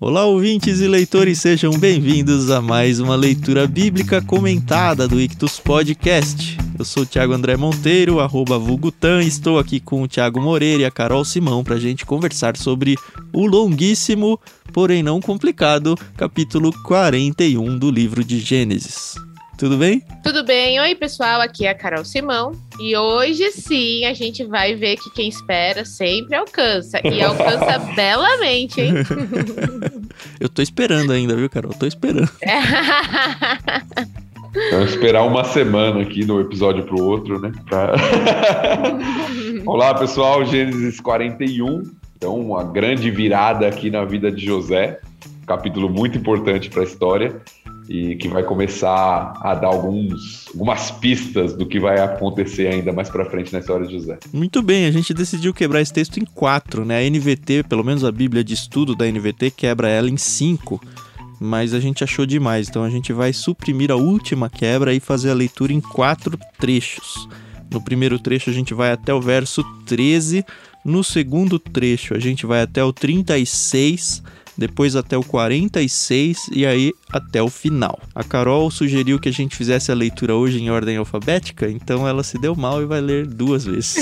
Olá, ouvintes e leitores, sejam bem-vindos a mais uma leitura bíblica comentada do Ictus Podcast. Eu sou o Thiago André Monteiro, arroba Vulgutan, estou aqui com o Thiago Moreira e a Carol Simão para a gente conversar sobre o longuíssimo, porém não complicado, capítulo 41 do livro de Gênesis. Tudo bem? Tudo bem. Oi, pessoal. Aqui é a Carol Simão. E hoje sim a gente vai ver que quem espera sempre alcança. E alcança belamente, hein? Eu tô esperando ainda, viu, Carol? Tô esperando. Vamos esperar uma semana aqui no episódio pro outro, né? Pra... Olá, pessoal. Gênesis 41. Então, uma grande virada aqui na vida de José. Capítulo muito importante para a história e que vai começar a dar alguns, algumas pistas do que vai acontecer ainda mais para frente na história de José. Muito bem, a gente decidiu quebrar esse texto em quatro, né? A NVT, pelo menos a Bíblia de estudo da NVT, quebra ela em cinco, mas a gente achou demais, então a gente vai suprimir a última quebra e fazer a leitura em quatro trechos. No primeiro trecho a gente vai até o verso 13, no segundo trecho a gente vai até o 36 depois até o 46 e aí até o final. A Carol sugeriu que a gente fizesse a leitura hoje em ordem alfabética, então ela se deu mal e vai ler duas vezes.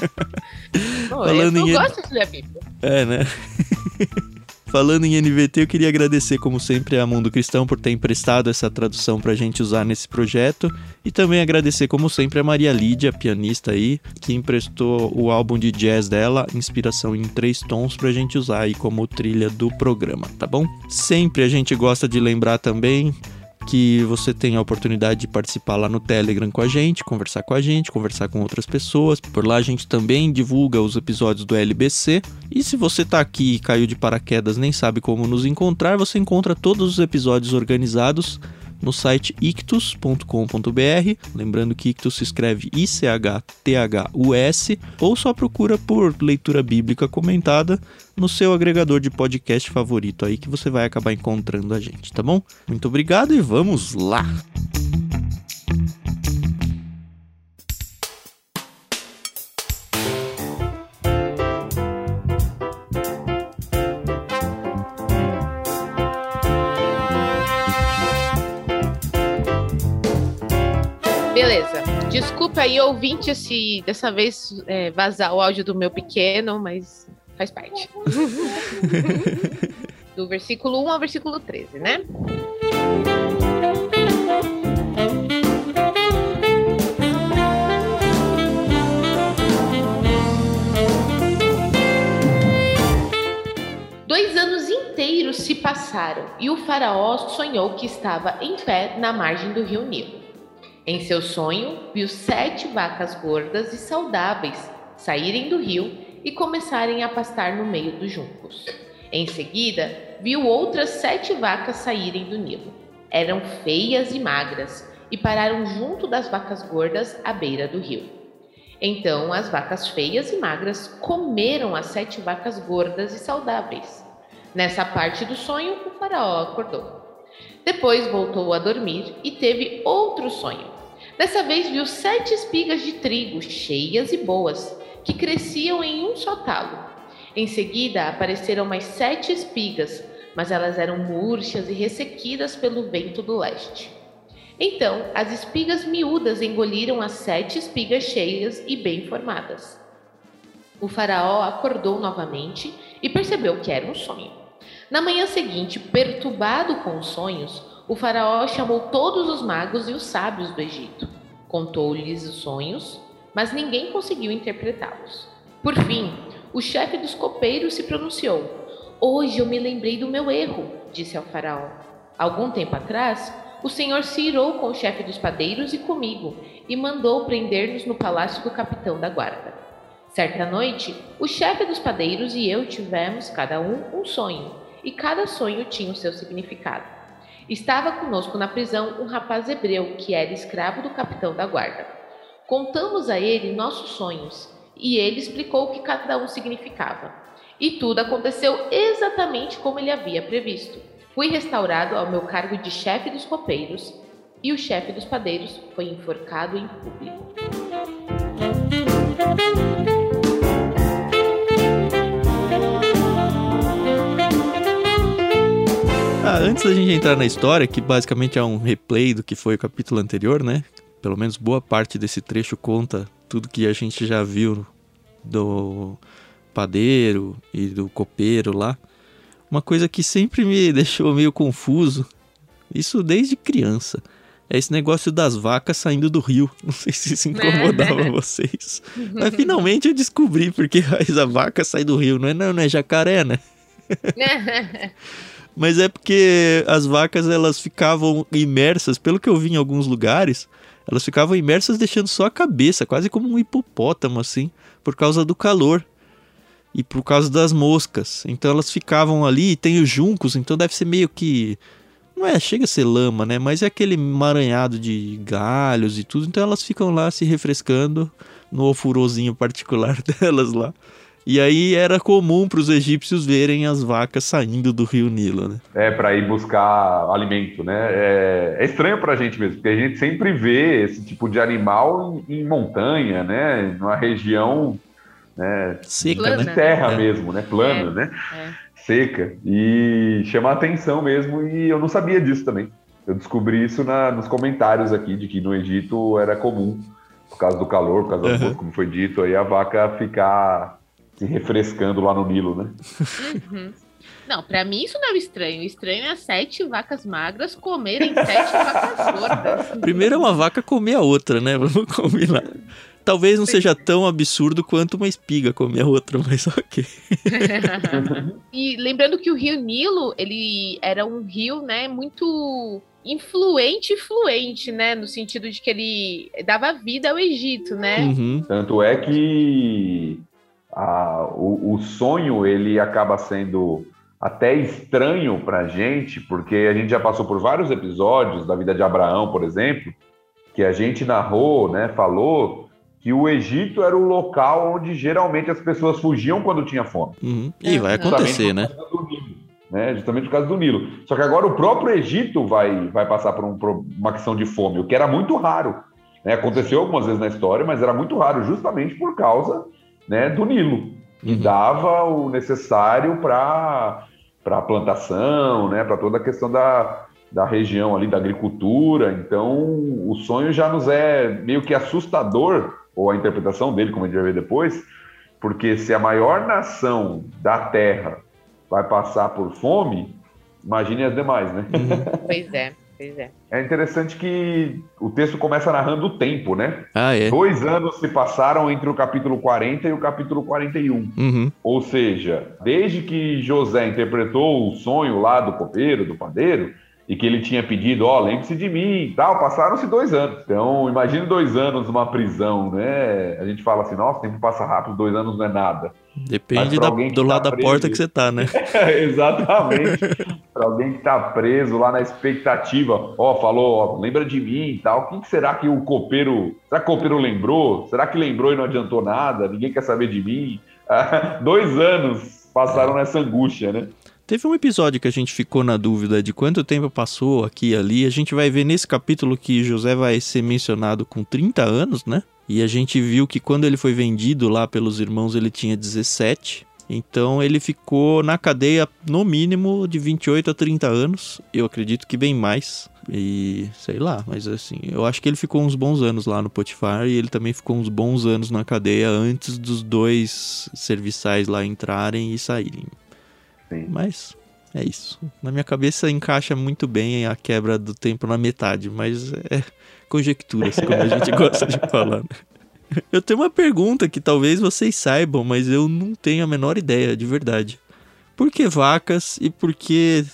Falando eu em... gosto de ler a Bíblia. É, né? Falando em NVT, eu queria agradecer, como sempre, a Mundo Cristão por ter emprestado essa tradução para a gente usar nesse projeto. E também agradecer, como sempre, a Maria Lídia, pianista aí, que emprestou o álbum de jazz dela, Inspiração em Três Tons, para a gente usar aí como trilha do programa, tá bom? Sempre a gente gosta de lembrar também que você tem a oportunidade de participar lá no Telegram com a gente, conversar com a gente, conversar com outras pessoas. Por lá a gente também divulga os episódios do LBC. E se você está aqui e caiu de paraquedas, nem sabe como nos encontrar, você encontra todos os episódios organizados no site ictus.com.br. Lembrando que ictus se escreve I-C-H-T-H-U-S ou só procura por leitura bíblica comentada no seu agregador de podcast favorito aí que você vai acabar encontrando a gente, tá bom? Muito obrigado e vamos lá! Desculpa aí, ouvinte, se dessa vez é, vazar o áudio do meu pequeno, mas faz parte. do versículo 1 ao versículo 13, né? Dois anos inteiros se passaram e o faraó sonhou que estava em pé na margem do rio Nilo. Em seu sonho, viu sete vacas gordas e saudáveis saírem do rio e começarem a pastar no meio dos juncos. Em seguida, viu outras sete vacas saírem do Nilo. Eram feias e magras e pararam junto das vacas gordas à beira do rio. Então as vacas feias e magras comeram as sete vacas gordas e saudáveis. Nessa parte do sonho, o faraó acordou. Depois voltou a dormir e teve outro sonho. Dessa vez viu sete espigas de trigo cheias e boas, que cresciam em um só talo. Em seguida apareceram mais sete espigas, mas elas eram murchas e ressequidas pelo vento do leste. Então as espigas miúdas engoliram as sete espigas cheias e bem formadas. O faraó acordou novamente e percebeu que era um sonho. Na manhã seguinte, perturbado com os sonhos, o faraó chamou todos os magos e os sábios do Egito. Contou-lhes os sonhos, mas ninguém conseguiu interpretá-los. Por fim, o chefe dos copeiros se pronunciou. Hoje eu me lembrei do meu erro, disse ao faraó. Algum tempo atrás, o Senhor se irou com o chefe dos padeiros e comigo e mandou prender-nos no palácio do capitão da guarda. Certa noite, o chefe dos padeiros e eu tivemos, cada um, um sonho, e cada sonho tinha o seu significado. Estava conosco na prisão um rapaz hebreu que era escravo do capitão da guarda. Contamos a ele nossos sonhos e ele explicou o que cada um significava. E tudo aconteceu exatamente como ele havia previsto. Fui restaurado ao meu cargo de chefe dos copeiros e o chefe dos padeiros foi enforcado em público. Ah, antes da gente entrar na história, que basicamente é um replay do que foi o capítulo anterior, né? Pelo menos boa parte desse trecho conta tudo que a gente já viu do padeiro e do copeiro lá. Uma coisa que sempre me deixou meio confuso, isso desde criança, é esse negócio das vacas saindo do rio. Não sei se isso incomodava vocês. Mas finalmente eu descobri porque a vaca sai do rio. Não é, não, não é jacaré, né? Mas é porque as vacas elas ficavam imersas, pelo que eu vi em alguns lugares, elas ficavam imersas deixando só a cabeça, quase como um hipopótamo assim, por causa do calor e por causa das moscas. Então elas ficavam ali, e tem os juncos, então deve ser meio que não é, chega a ser lama, né? Mas é aquele emaranhado de galhos e tudo, então elas ficam lá se refrescando no ofurôzinho particular delas lá. E aí era comum para os egípcios verem as vacas saindo do rio Nilo, né? É, para ir buscar alimento, né? É, é estranho para a gente mesmo, porque a gente sempre vê esse tipo de animal em, em montanha, né? Numa região né? seca, de né? terra é. mesmo, né? Plana, É, né? é. Seca. E chama a atenção mesmo, e eu não sabia disso também. Eu descobri isso na, nos comentários aqui, de que no Egito era comum, por causa do calor, por causa Uhum. coisas, como foi dito, aí a vaca ficar se refrescando lá no Nilo, né? Uhum. Não, pra mim isso não é o estranho. O estranho é as sete vacas magras comerem sete vacas gordas. Primeiro é uma vaca comer a outra, né? Vamos combinar. Talvez não seja tão absurdo quanto uma espiga comer a outra, mas ok. e lembrando que o Rio Nilo, ele era um rio, né, muito influente e fluente, né, no sentido de que ele dava vida ao Egito, né? Uhum. Tanto é que a- o, o sonho ele acaba sendo até estranho para a gente, porque a gente já passou por vários episódios da vida de Abraão, por exemplo, que a gente narrou, né, falou que o Egito era o local onde geralmente as pessoas fugiam quando tinha fome. Uhum. E vai acontecer, né? Nilo, né? Justamente por causa do Nilo. Só que agora o próprio Egito vai, vai passar por, um- por uma questão de fome, o que era muito raro. né? Aconteceu algumas vezes na história, mas era muito raro, justamente por causa né, do Nilo, que Uhum. dava o necessário para a plantação, né, para toda a questão da, da região ali, da agricultura. Então, o sonho já nos é meio que assustador, ou a interpretação dele, como a gente vai ver depois, porque se a maior nação da Terra vai passar por fome, imagine as demais, né? Uhum. Pois é, pois é. É interessante que o texto começa narrando o tempo, né? Ah, é. Dois anos se passaram entre o capítulo 40 e o capítulo 41. Uhum. Ou seja, desde que José interpretou o sonho lá do copeiro, do padeiro, e que ele tinha pedido, ó, lembre-se de mim e tal, passaram-se dois anos. Então, imagine dois anos numa prisão, né? A gente fala assim, nossa, o tempo passa rápido, dois anos não é nada. Depende da- do tá lado da preso- porta que você tá, né? Exatamente. Para alguém que está preso lá na expectativa, ó, falou, ó, lembra de mim e tal. O que que será que o copeiro. Será que o copeiro lembrou? Será que lembrou e não adiantou nada? Ninguém quer saber de mim? Dois anos passaram nessa angústia, né? Teve um episódio que a gente ficou na dúvida de quanto tempo passou aqui e ali. A gente vai ver nesse capítulo que José vai ser mencionado com 30 anos, né? E a gente viu que quando ele foi vendido lá pelos irmãos ele tinha 17. Então ele ficou na cadeia no mínimo de 28 a 30 anos. Eu acredito que bem mais. E sei lá, mas assim, eu acho que ele ficou uns bons anos lá no Potifar e ele também ficou uns bons anos na cadeia antes dos dois serviçais lá entrarem e saírem. Sim. Mas é isso. Na minha cabeça encaixa muito bem a quebra do tempo na metade, mas é conjecturas, como a gente gosta de falar. né? Eu tenho uma pergunta que talvez vocês saibam, mas eu não tenho a menor ideia, de verdade. Por que vacas e por que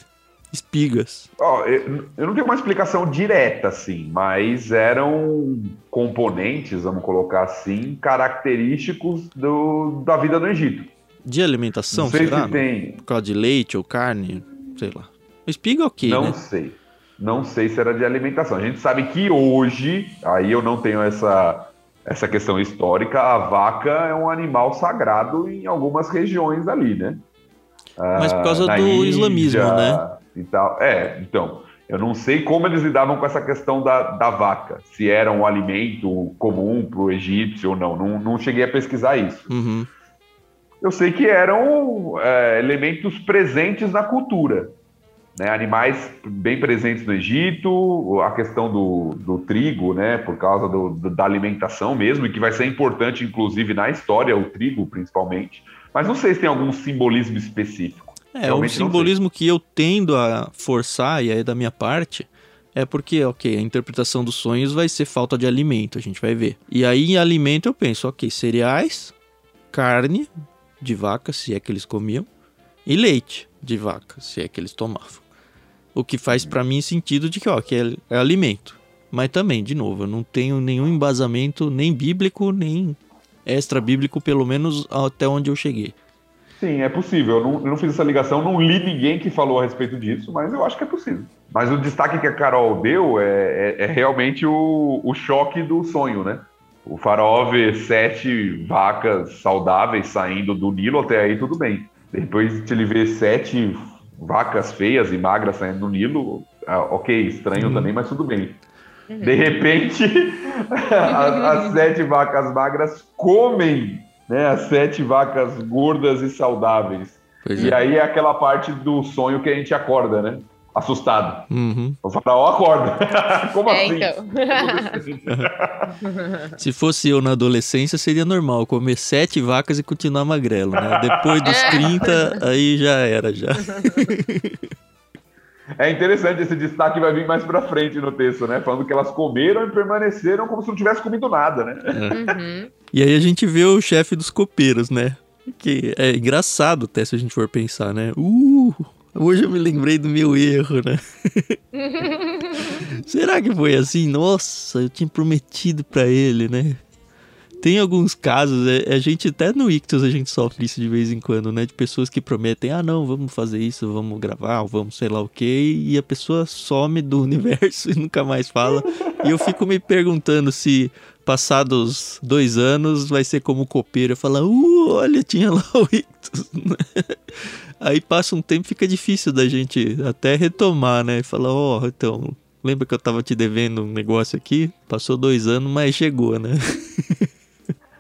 espigas? Ó, eu eu não tenho uma explicação direta, assim, mas eram componentes, vamos colocar assim, característicos do, da vida no Egito. De alimentação, não sei será? se tem. Por causa de leite ou carne? Sei lá. Espiga é ok, não né? sei. Não sei se era de alimentação. A gente sabe que hoje, aí eu não tenho essa, essa questão histórica, a vaca é um animal sagrado em algumas regiões ali, né? Mas por causa Ah, do Índia islamismo, né? E tal. É, então. Eu não sei como eles lidavam com essa questão da, da vaca. Se era um alimento comum para o egípcio ou não. não. Não cheguei a pesquisar isso. Uhum. Eu sei que eram é, elementos presentes na cultura. né, animais bem presentes no Egito, a questão do, do trigo, né, por causa do, do, da alimentação mesmo, e que vai ser importante, inclusive, na história, o trigo, principalmente. Mas não sei se tem algum simbolismo específico. É, Realmente um simbolismo que eu tendo a forçar, e aí da minha parte, é porque, ok, a interpretação dos sonhos vai ser falta de alimento, a gente vai ver. E aí, em alimento, eu penso, ok, cereais, carne de vaca, se é que eles comiam, e leite de vaca, se é que eles tomavam. O que faz para mim sentido de que, ó, que é, é alimento. Mas também, de novo, eu não tenho nenhum embasamento nem bíblico, nem extra bíblico, pelo menos até onde eu cheguei. Sim, é possível. Eu não, eu não, fiz essa ligação, não li ninguém que falou a respeito disso, mas eu acho que é possível. Mas o destaque que a Carol deu é, é, é realmente o, o, choque do sonho, né? O faraó vê sete vacas saudáveis saindo do Nilo, até aí tudo bem. Depois ele vê sete vacas feias e magras saindo do Nilo, ah, ok, estranho uhum. também, mas tudo bem. Uhum. De repente, as, as, sete vacas magras comem né, as sete vacas gordas e saudáveis. Pois e é. aí é aquela parte do sonho que a gente acorda, né? Assustado. Uhum. O faraó acorda. Como é, assim? Então. Se fosse eu na adolescência, seria normal comer sete vacas e continuar magrelo, né? Depois dos 30, é. aí já era, já. É interessante esse destaque vai vir mais para frente no texto, né? Falando que elas comeram e permaneceram como se não tivesse comido nada, né? É. Uhum. E aí a gente vê o chefe dos copeiros, né? Que é engraçado até se a gente for pensar, né? Uh, Hoje eu me lembrei do meu erro, né? Será que foi assim? Nossa, eu tinha prometido para ele, né? Tem alguns casos, é, a gente até no Ictus a gente sofre isso de vez em quando, né? De pessoas que prometem, ah não, vamos fazer isso, vamos gravar, vamos sei lá o que, e a pessoa some do universo e nunca mais fala. e eu fico me perguntando se passados dois anos vai ser como o copeiro, fala, uh, olha, tinha lá o Ictus. Aí passa um tempo fica difícil da gente até retomar, né? E falar, ó, oh, então, lembra que eu tava te devendo um negócio aqui? Passou dois anos, mas chegou, né?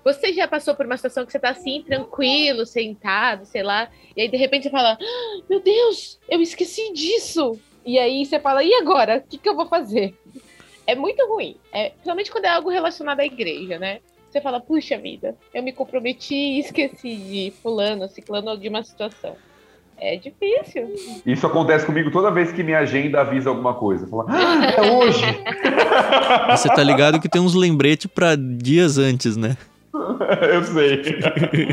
Você já passou por uma situação que você tá assim, tranquilo, sentado, sei lá, e aí de repente você fala: ah, Meu Deus, eu esqueci disso! E aí você fala: E agora? O que, que eu vou fazer? É muito ruim, é, principalmente quando é algo relacionado à igreja, né? Você fala: Puxa vida, eu me comprometi e esqueci de Fulano, Ciclano de uma situação. É difícil. Isso acontece comigo toda vez que minha agenda avisa alguma coisa. Fala, ah, é hoje! Você tá ligado que tem uns lembretes para dias antes, né? eu sei.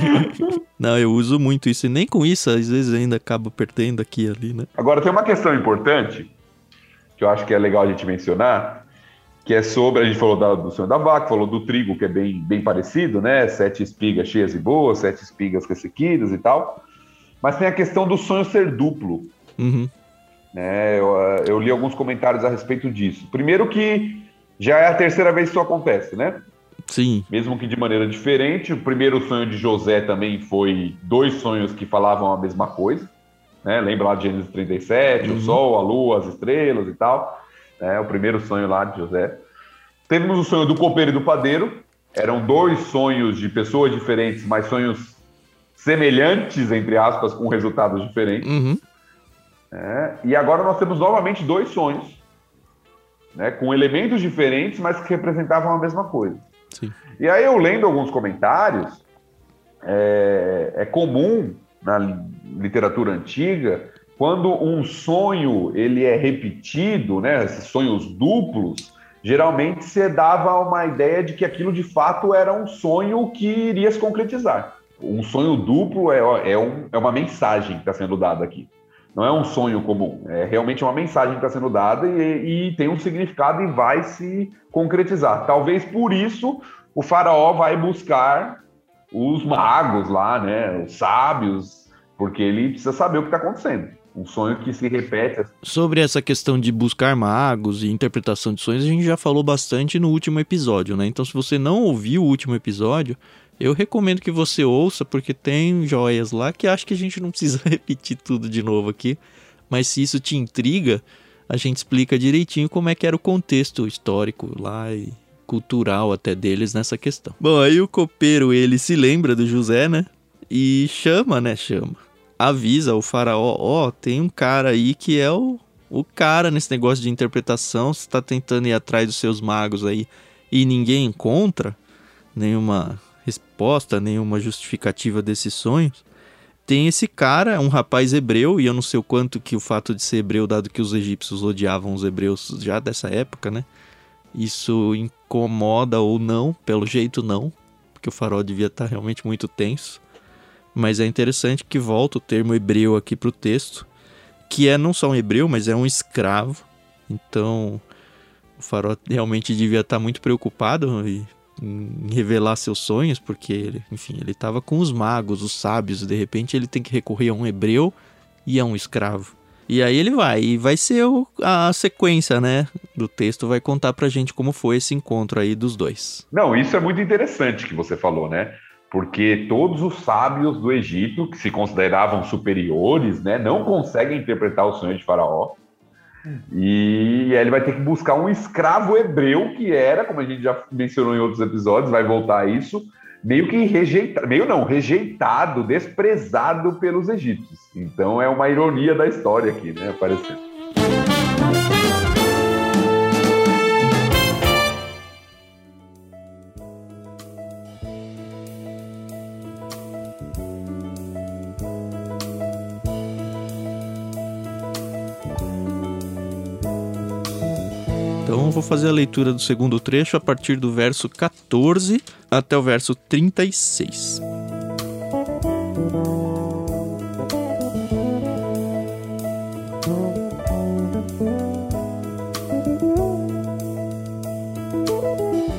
Não, eu uso muito isso. E nem com isso, às vezes ainda acabo perdendo aqui e ali, né? Agora, tem uma questão importante que eu acho que é legal a gente mencionar, que é sobre, a gente falou da, do sonho da vaca, falou do trigo, que é bem, bem parecido, né? Sete espigas cheias e boas, sete espigas ressequidas e tal. Mas tem a questão do sonho ser duplo. Uhum. Né? Eu, eu, li alguns comentários a respeito disso. Primeiro que já é a terceira vez que isso acontece, né? Sim. Mesmo que de maneira diferente. O primeiro sonho de José também foi dois sonhos que falavam a mesma coisa. Né? Lembra lá de Gênesis 37, uhum. o sol, a lua, as estrelas e tal. Né? O primeiro sonho lá de José. Temos o sonho do copeiro e do padeiro. Eram dois sonhos de pessoas diferentes, mas sonhos semelhantes, entre aspas, com resultados diferentes. Uhum. É, e agora nós temos novamente dois sonhos, né, com elementos diferentes, mas que representavam a mesma coisa. Sim. E aí eu lendo alguns comentários, é, é comum na literatura antiga, quando um sonho ele é repetido, né, esses sonhos duplos, geralmente se dava uma ideia de que aquilo de fato era um sonho que iria se concretizar um sonho duplo é, é, um, é uma mensagem que está sendo dada aqui. Não é um sonho comum, é realmente uma mensagem que está sendo dada e, e tem um significado e vai se concretizar. Talvez por isso o faraó vai buscar os magos lá, né, os sábios, porque ele precisa saber o que está acontecendo. Um sonho que se repete. Sobre essa questão de buscar magos e interpretação de sonhos, a gente já falou bastante no último episódio, né? Então, se você não ouviu o último episódio, eu recomendo que você ouça, porque tem joias lá que acho que a gente não precisa repetir tudo de novo aqui. Mas se isso te intriga, a gente explica direitinho como é que era o contexto histórico lá e cultural até deles nessa questão. Bom, aí o copeiro ele se lembra do José, né? E chama, né? Chama. avisa o faraó, ó, oh, tem um cara aí que é o, o cara nesse negócio de interpretação, você tá tentando ir atrás dos seus magos aí e ninguém encontra nenhuma resposta, nenhuma justificativa desses sonhos. Tem esse cara, um rapaz hebreu, e eu não sei o quanto que o fato de ser hebreu, dado que os egípcios odiavam os hebreus já dessa época, né? Isso incomoda ou não, pelo jeito não, porque o farol devia estar realmente muito tenso. Mas é interessante que volta o termo hebreu aqui para o texto, que é não só um hebreu, mas é um escravo. Então, o farol realmente devia estar muito preocupado e em revelar seus sonhos, porque ele, enfim, ele estava com os magos, os sábios, de repente ele tem que recorrer a um hebreu e a um escravo. E aí ele vai, e vai ser o, a sequência, né, do texto, vai contar pra gente como foi esse encontro aí dos dois. Não, isso é muito interessante que você falou, né? Porque todos os sábios do Egito, que se consideravam superiores, né, não conseguem interpretar o sonho de Faraó. E ele vai ter que buscar um escravo hebreu, que era, como a gente já mencionou em outros episódios, vai voltar a isso, meio que rejeitado, meio não, rejeitado, desprezado pelos egípcios. Então é uma ironia da história aqui, né, aparecendo. Vou fazer a leitura do segundo trecho a partir do verso 14 até o verso 36.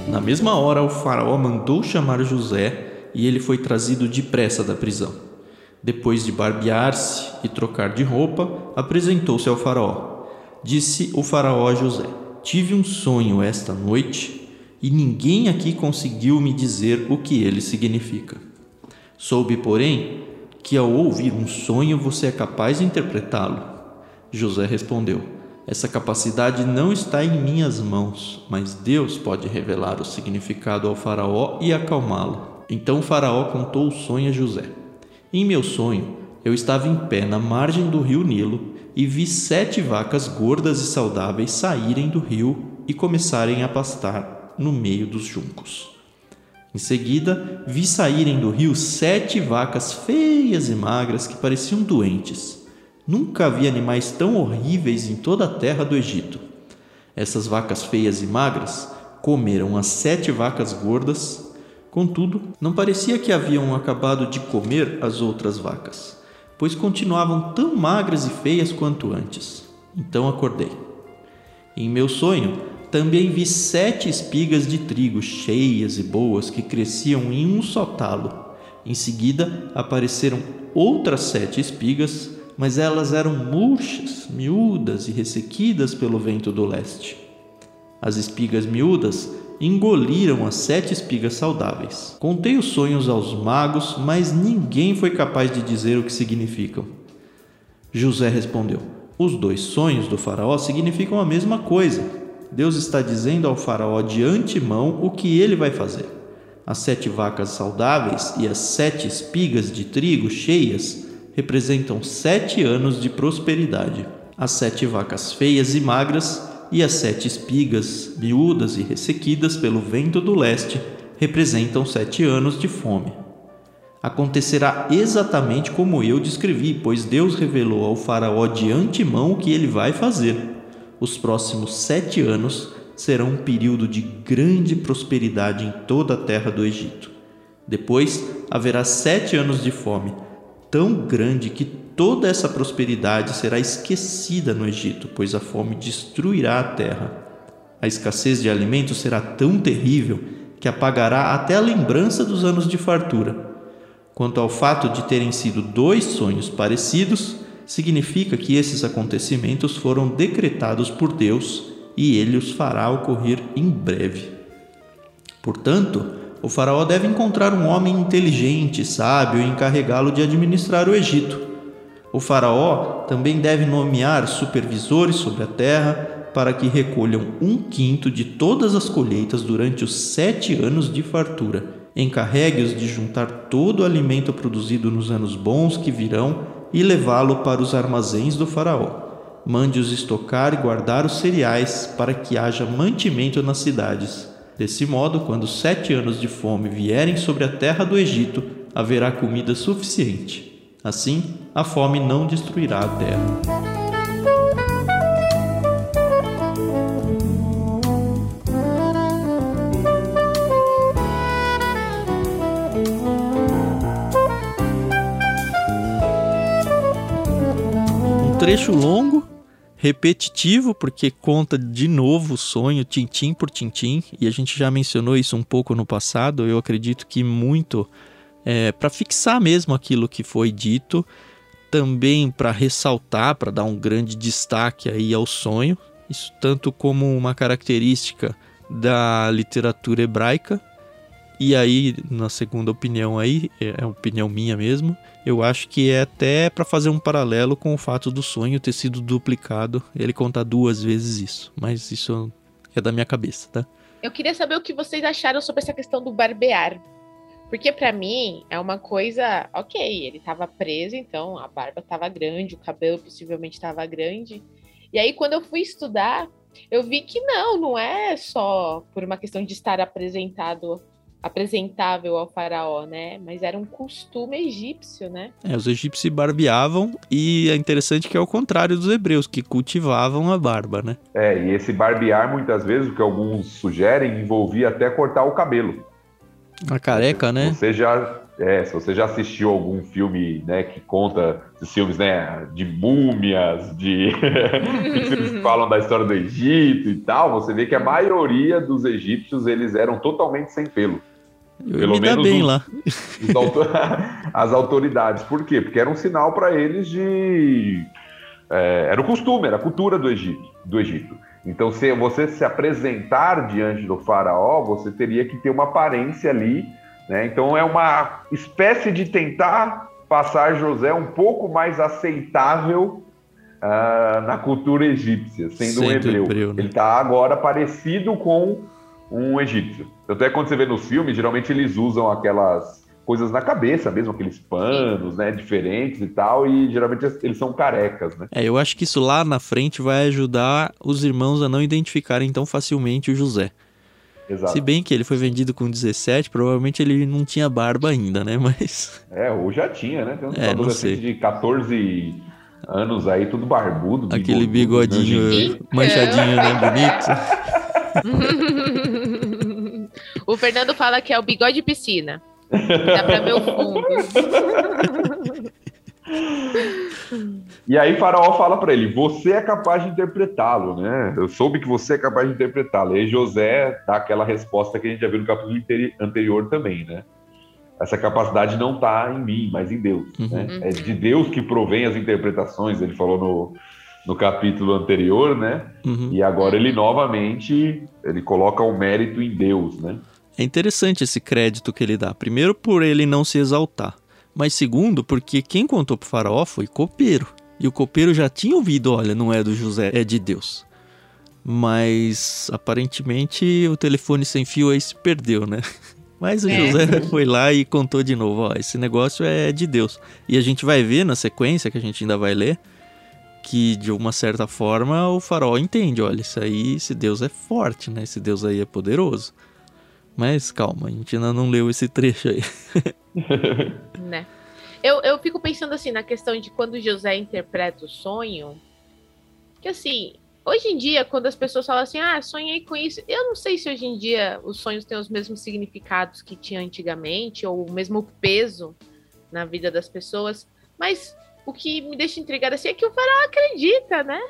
Na mesma hora, o faraó mandou chamar José e ele foi trazido depressa da prisão. Depois de barbear-se e trocar de roupa, apresentou-se ao faraó. Disse o faraó a José: Tive um sonho esta noite e ninguém aqui conseguiu me dizer o que ele significa. Soube, porém, que ao ouvir um sonho você é capaz de interpretá-lo. José respondeu: Essa capacidade não está em minhas mãos, mas Deus pode revelar o significado ao Faraó e acalmá-lo. Então o Faraó contou o sonho a José. Em meu sonho, eu estava em pé na margem do rio Nilo e vi sete vacas gordas e saudáveis saírem do rio e começarem a pastar no meio dos juncos. Em seguida, vi saírem do rio sete vacas feias e magras que pareciam doentes. Nunca vi animais tão horríveis em toda a terra do Egito. Essas vacas feias e magras comeram as sete vacas gordas, contudo, não parecia que haviam acabado de comer as outras vacas pois continuavam tão magras e feias quanto antes. Então acordei. Em meu sonho, também vi sete espigas de trigo cheias e boas que cresciam em um só talo. Em seguida, apareceram outras sete espigas, mas elas eram murchas, miúdas e ressequidas pelo vento do leste. As espigas miúdas engoliram as sete espigas saudáveis. Contei os sonhos aos magos, mas ninguém foi capaz de dizer o que significam. José respondeu: Os dois sonhos do Faraó significam a mesma coisa. Deus está dizendo ao Faraó de antemão o que ele vai fazer. As sete vacas saudáveis e as sete espigas de trigo cheias representam sete anos de prosperidade. As sete vacas feias e magras e as sete espigas, miúdas e ressequidas pelo vento do leste, representam sete anos de fome. Acontecerá exatamente como eu descrevi, pois Deus revelou ao Faraó de antemão o que ele vai fazer. Os próximos sete anos serão um período de grande prosperidade em toda a terra do Egito. Depois haverá sete anos de fome, tão grande que toda essa prosperidade será esquecida no Egito, pois a fome destruirá a terra. A escassez de alimentos será tão terrível que apagará até a lembrança dos anos de fartura. Quanto ao fato de terem sido dois sonhos parecidos, significa que esses acontecimentos foram decretados por Deus e ele os fará ocorrer em breve. Portanto, o Faraó deve encontrar um homem inteligente, sábio e encarregá-lo de administrar o Egito. O Faraó também deve nomear supervisores sobre a terra para que recolham um quinto de todas as colheitas durante os sete anos de fartura. Encarregue-os de juntar todo o alimento produzido nos anos bons que virão e levá-lo para os armazéns do Faraó. Mande-os estocar e guardar os cereais para que haja mantimento nas cidades. Desse modo, quando sete anos de fome vierem sobre a terra do Egito, haverá comida suficiente. Assim, a fome não destruirá a terra. trecho longo, repetitivo, porque conta de novo o sonho, tintim por tintim, e a gente já mencionou isso um pouco no passado. Eu acredito que muito é, para fixar mesmo aquilo que foi dito, também para ressaltar, para dar um grande destaque aí ao sonho, isso tanto como uma característica da literatura hebraica. E aí, na segunda opinião aí, é a opinião minha mesmo, eu acho que é até para fazer um paralelo com o fato do sonho ter sido duplicado, ele conta duas vezes isso, mas isso é da minha cabeça, tá? Eu queria saber o que vocês acharam sobre essa questão do barbear. Porque para mim é uma coisa, ok, ele estava preso, então a barba estava grande, o cabelo possivelmente estava grande. E aí quando eu fui estudar, eu vi que não, não é só por uma questão de estar apresentado apresentável ao faraó, né? Mas era um costume egípcio, né? É, os egípcios se barbeavam e é interessante que é o contrário dos hebreus, que cultivavam a barba, né? É, e esse barbear, muitas vezes, o que alguns sugerem, envolvia até cortar o cabelo. A careca, né? Você já, é, se você já assistiu algum filme, né, que conta esses filmes, né, de múmias, de que falam da história do Egito e tal, você vê que a maioria dos egípcios eles eram totalmente sem pelo. Eu Pelo menos bem os, lá. Os autor... as autoridades. Por quê? Porque era um sinal para eles de. É, era o costume, era a cultura do Egito. Do Egito. Então, se você se apresentar diante do faraó, você teria que ter uma aparência ali. Né? Então, é uma espécie de tentar passar José um pouco mais aceitável uh, na cultura egípcia, sendo, sendo um hebreu. hebreu né? Ele está agora parecido com um egípcio. Até quando você vê nos filmes, geralmente eles usam aquelas coisas na cabeça mesmo, aqueles panos, né, diferentes e tal, e geralmente eles são carecas, né? É, eu acho que isso lá na frente vai ajudar os irmãos a não identificarem tão facilmente o José. Exato. Se bem que ele foi vendido com 17, provavelmente ele não tinha barba ainda, né? Mas. É, ou já tinha, né? Tem um é, adolescente de 14 anos aí, tudo barbudo. Aquele bigodinho manchadinho, né? Bonito. o Fernando fala que é o bigode piscina. Dá pra ver o fundo. E aí Faraó fala para ele: "Você é capaz de interpretá-lo, né? Eu soube que você é capaz de interpretá-lo". E aí José dá aquela resposta que a gente já viu no capítulo anterior também, né? Essa capacidade não está em mim, mas em Deus. Uhum. Né? É de Deus que provém as interpretações. Ele falou no, no capítulo anterior, né? Uhum. E agora ele novamente ele coloca o mérito em Deus, né? É interessante esse crédito que ele dá. Primeiro, por ele não se exaltar. Mas segundo, porque quem contou pro faraó foi copeiro. E o copeiro já tinha ouvido, olha, não é do José, é de Deus. Mas aparentemente o telefone sem fio aí se perdeu, né? Mas o é. José foi lá e contou de novo, ó, esse negócio é de Deus. E a gente vai ver na sequência, que a gente ainda vai ler, que de uma certa forma o faraó entende, olha, isso aí, esse Deus é forte, né? Esse Deus aí é poderoso. Mas calma, a gente ainda não leu esse trecho aí. né? Eu, eu fico pensando assim na questão de quando José interpreta o sonho. Que assim, hoje em dia, quando as pessoas falam assim, ah, sonhei com isso, eu não sei se hoje em dia os sonhos têm os mesmos significados que tinha antigamente, ou o mesmo peso na vida das pessoas, mas o que me deixa intrigada assim é que o faraó acredita, né?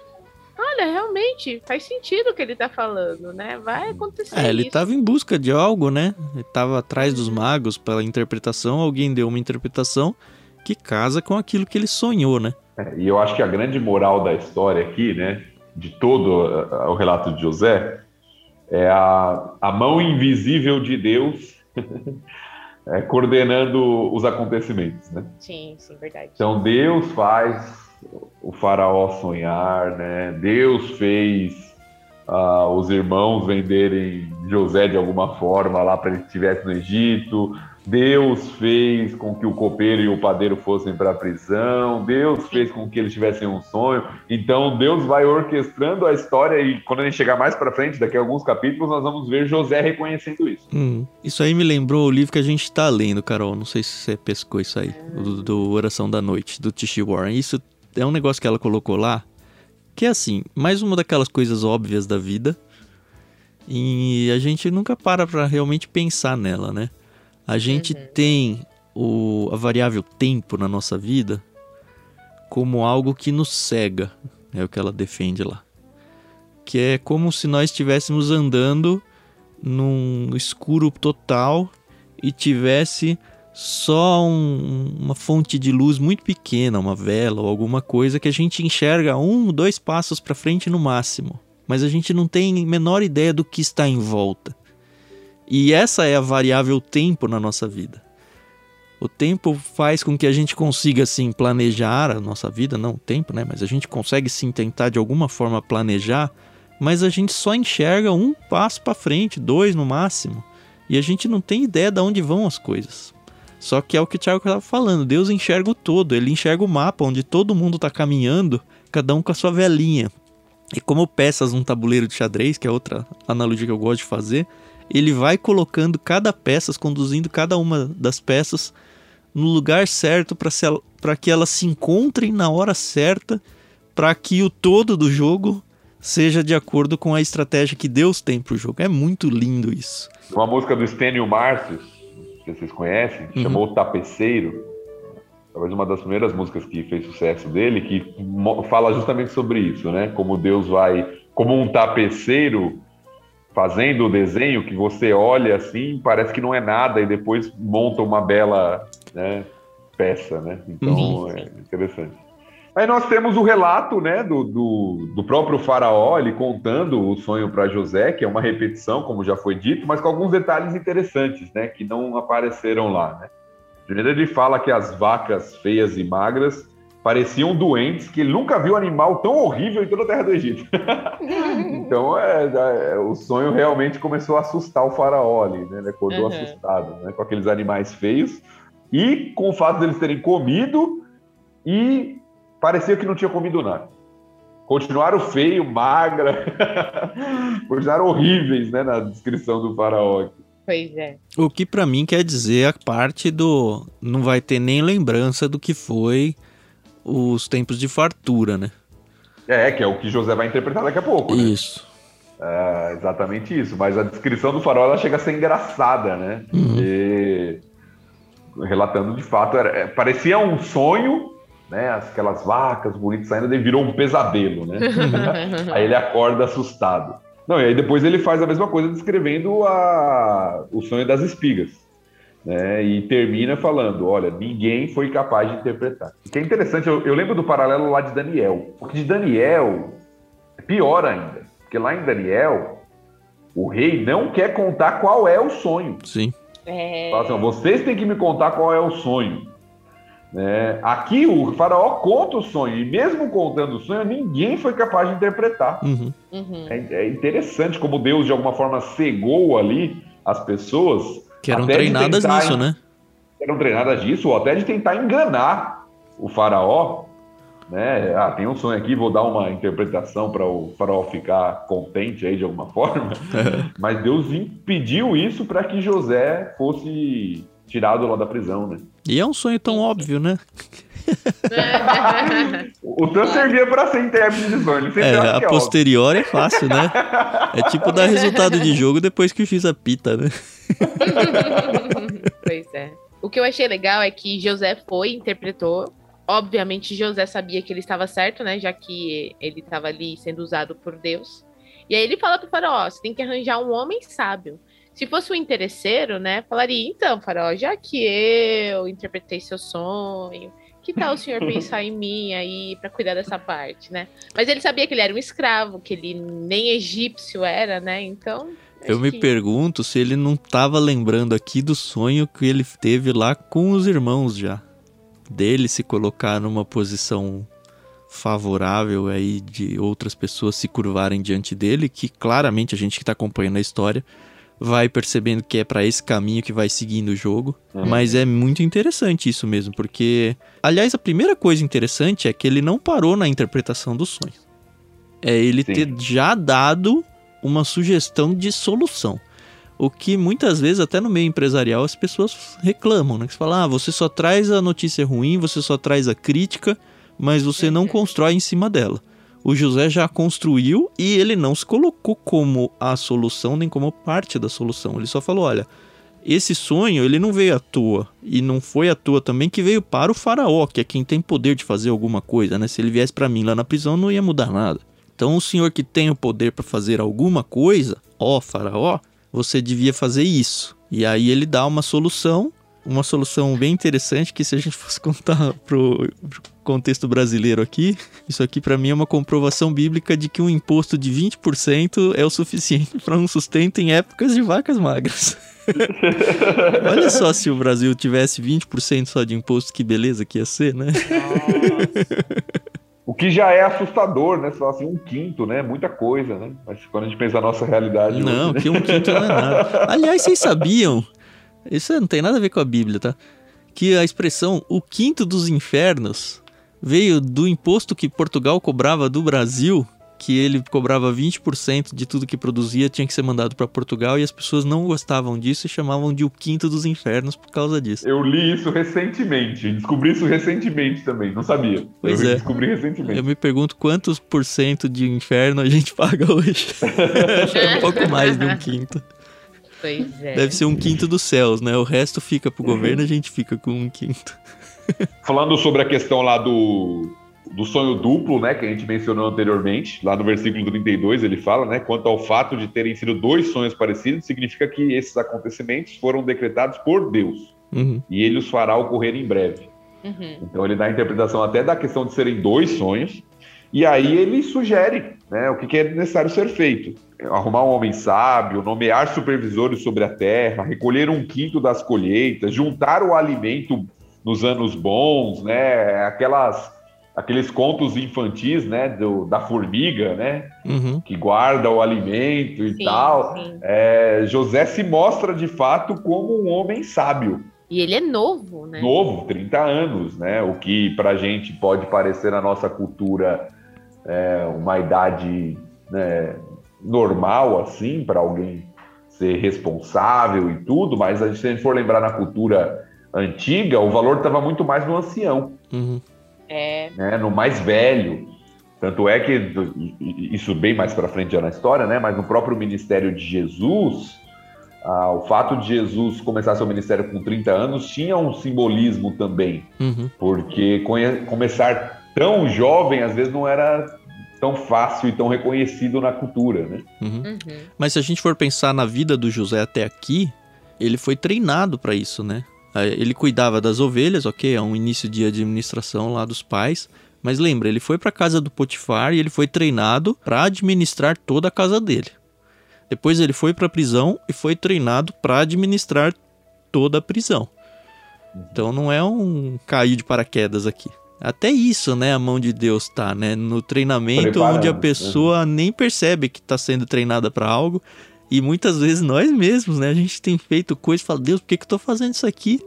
Olha, realmente faz sentido o que ele tá falando, né? Vai acontecer. É, ele isso. tava em busca de algo, né? Ele tava atrás dos magos pela interpretação, alguém deu uma interpretação que casa com aquilo que ele sonhou, né? É, e eu acho que a grande moral da história aqui, né, de todo uh, o relato de José, é a, a mão invisível de Deus é, coordenando os acontecimentos, né? Sim, sim, verdade. Então Deus faz o faraó sonhar, né? Deus fez uh, os irmãos venderem José de alguma forma lá para ele estivesse no Egito. Deus fez com que o copeiro e o padeiro fossem para a prisão, Deus fez com que eles tivessem um sonho. Então Deus vai orquestrando a história e quando a gente chegar mais para frente, daqui a alguns capítulos, nós vamos ver José reconhecendo isso. Hum, isso aí me lembrou o livro que a gente está lendo, Carol. Não sei se você pescou isso aí, do, do Oração da Noite, do Tishi Warren. Isso é um negócio que ela colocou lá, que é assim, mais uma daquelas coisas óbvias da vida. E a gente nunca para para realmente pensar nela, né? A gente uhum. tem o, a variável tempo na nossa vida como algo que nos cega, é o que ela defende lá. Que é como se nós estivéssemos andando num escuro total e tivesse só um, uma fonte de luz muito pequena, uma vela ou alguma coisa que a gente enxerga um, dois passos para frente no máximo, mas a gente não tem menor ideia do que está em volta. E essa é a variável tempo na nossa vida. O tempo faz com que a gente consiga assim planejar a nossa vida, não o tempo, né? Mas a gente consegue sim tentar de alguma forma planejar, mas a gente só enxerga um passo para frente, dois no máximo, e a gente não tem ideia de onde vão as coisas. Só que é o que o Thiago estava falando, Deus enxerga o todo, ele enxerga o mapa onde todo mundo está caminhando, cada um com a sua velinha. E como peças num tabuleiro de xadrez, que é outra analogia que eu gosto de fazer, ele vai colocando cada peça, conduzindo cada uma das peças no lugar certo para que elas se encontrem na hora certa, para que o todo do jogo seja de acordo com a estratégia que Deus tem para o jogo. É muito lindo isso. Uma música do Stênio Márcio, que vocês conhecem, uhum. chamou Tapeceiro. Talvez uma das primeiras músicas que fez sucesso dele, que fala justamente sobre isso, né? Como Deus vai, como um tapeceiro fazendo o desenho que você olha assim, parece que não é nada e depois monta uma bela né, peça, né? Então uhum. é interessante. Aí nós temos o relato né, do, do, do próprio faraó, ele contando o sonho para José, que é uma repetição, como já foi dito, mas com alguns detalhes interessantes, né? Que não apareceram lá, né? Primeiro ele fala que as vacas feias e magras pareciam doentes, que ele nunca viu animal tão horrível em toda a terra do Egito. então, é, é, o sonho realmente começou a assustar o faraó ali, né? Ele acordou uhum. assustado, né? Com aqueles animais feios e com o fato deles terem comido e parecia que não tinha comido nada. Continuaram feio, magra, continuaram horríveis, né? Na descrição do faraó. Pois é. O que para mim quer dizer a parte do não vai ter nem lembrança do que foi os tempos de fartura, né? É, que é o que José vai interpretar daqui a pouco. Né? Isso. É, exatamente isso. Mas a descrição do farol ela chega a ser engraçada, né? Uhum. E, relatando de fato, era, é, parecia um sonho, né? Aquelas vacas bonitas saindo, daí virou um pesadelo, né? aí ele acorda assustado. Não, e aí depois ele faz a mesma coisa descrevendo a, o sonho das espigas né, e termina falando: olha, ninguém foi capaz de interpretar. O que é interessante, eu, eu, lembro do paralelo lá de Daniel, porque de Daniel é pior ainda, porque lá em Daniel o rei não quer contar qual é o sonho. Sim. É... Fala assim, vocês têm que me contar qual é o sonho. Né? Aqui o faraó conta o sonho, e mesmo contando o sonho, ninguém foi capaz de interpretar. Uhum. Uhum. É, é interessante como Deus, de alguma forma, cegou ali as pessoas que eram treinadas tentar, nisso, né? Eram treinadas disso, ou até de tentar enganar o faraó. Né? Ah, tem um sonho aqui, vou dar uma interpretação para o faraó ficar contente aí de alguma forma. Mas Deus impediu isso para que José fosse tirado lá da prisão, né? E é um sonho tão óbvio, né? o tanto servia para ser intérprete de sonho. É, a é posterior é fácil, né? É tipo dar resultado de jogo depois que fiz a pita, né? pois é. O que eu achei legal é que José foi, interpretou. Obviamente, José sabia que ele estava certo, né? Já que ele estava ali sendo usado por Deus. E aí ele fala pro faraó: você tem que arranjar um homem sábio. Se fosse um interesseiro, né? Falaria: então, faraó, já que eu interpretei seu sonho, que tal o senhor pensar em mim aí para cuidar dessa parte, né? Mas ele sabia que ele era um escravo, que ele nem egípcio era, né? Então eu me que... pergunto se ele não estava lembrando aqui do sonho que ele teve lá com os irmãos já. Dele se colocar numa posição favorável aí de outras pessoas se curvarem diante dele, que claramente a gente que está acompanhando a história vai percebendo que é para esse caminho que vai seguindo o jogo. Uhum. Mas é muito interessante isso mesmo, porque. Aliás, a primeira coisa interessante é que ele não parou na interpretação dos sonhos. É ele Sim. ter já dado uma sugestão de solução. O que muitas vezes, até no meio empresarial, as pessoas reclamam, né? Que você fala, ah, você só traz a notícia ruim, você só traz a crítica, mas você não constrói em cima dela. O José já construiu e ele não se colocou como a solução nem como parte da solução. Ele só falou, olha, esse sonho ele não veio à toa e não foi à toa também que veio para o faraó, que é quem tem poder de fazer alguma coisa, né? Se ele viesse para mim lá na prisão não ia mudar nada. Então o senhor que tem o poder para fazer alguma coisa, ó faraó, você devia fazer isso. E aí ele dá uma solução, uma solução bem interessante que se a gente fosse contar pro, pro contexto brasileiro aqui, isso aqui para mim é uma comprovação bíblica de que um imposto de 20% é o suficiente para um sustento em épocas de vacas magras. Olha só se o Brasil tivesse 20% só de imposto, que beleza que ia ser, né? O que já é assustador, né? Você fala assim, um quinto, né? Muita coisa, né? Mas quando a gente pensa na nossa realidade. Não, hoje, né? que um quinto não é nada. Aliás, vocês sabiam? Isso não tem nada a ver com a Bíblia, tá? Que a expressão o quinto dos infernos veio do imposto que Portugal cobrava do Brasil, que ele cobrava 20% de tudo que produzia tinha que ser mandado para Portugal e as pessoas não gostavam disso e chamavam de o quinto dos infernos por causa disso. Eu li isso recentemente, descobri isso recentemente também, não sabia. Pois eu é. descobri recentemente. Eu me pergunto quantos por cento de inferno a gente paga hoje. Acho que é um pouco mais de um quinto. Pois é. Deve ser um quinto dos céus, né? O resto fica pro governo, a gente fica com um quinto. Falando sobre a questão lá do, do sonho duplo, né, que a gente mencionou anteriormente, lá no versículo 32 ele fala, né, quanto ao fato de terem sido dois sonhos parecidos, significa que esses acontecimentos foram decretados por Deus Uhum. e ele os fará ocorrer em breve. Uhum. Então ele dá a interpretação até da questão de serem dois sonhos, e aí ele sugere né, o que, que é necessário ser feito. Arrumar um homem sábio, nomear supervisores sobre a terra, recolher um quinto das colheitas, juntar o alimento nos anos bons, né? Aquelas, aqueles contos infantis, né? Do, da formiga, né? Uhum. Que guarda o alimento e Sim, tal. sim. É, José se mostra de fato como um homem sábio. E ele é novo, né? Novo, 30 anos, né? O que pra gente pode parecer na nossa cultura é, uma idade né, normal, assim, para alguém ser responsável e tudo, mas a gente, se a gente for lembrar na cultura antiga, o valor estava muito mais no ancião, Uhum. É. né? No mais velho. Tanto é que isso bem mais para frente já na história, né? Mas no próprio ministério de Jesus, ah, o fato de Jesus começar seu ministério com 30 anos tinha um simbolismo também, Uhum. porque começar tão jovem às vezes não era tão fácil e tão reconhecido na cultura, né? Uhum. Uhum. Mas se a gente for pensar na vida do José até aqui, ele foi treinado para isso, né? Eh, Ele cuidava das ovelhas, ok, é um início de administração lá dos pais. Mas lembra, ele foi para casa do Potifar e ele foi treinado para administrar toda a casa dele. Depois ele foi para a prisão e foi treinado para administrar toda a prisão. Então não é um cair de paraquedas aqui. Até isso, né, a mão de Deus tá, né, no treinamento Preparando, onde a né? pessoa nem percebe que está sendo treinada para algo e muitas vezes nós mesmos, né, a gente tem feito coisas e fala, Deus, por que que eu tô fazendo isso aqui?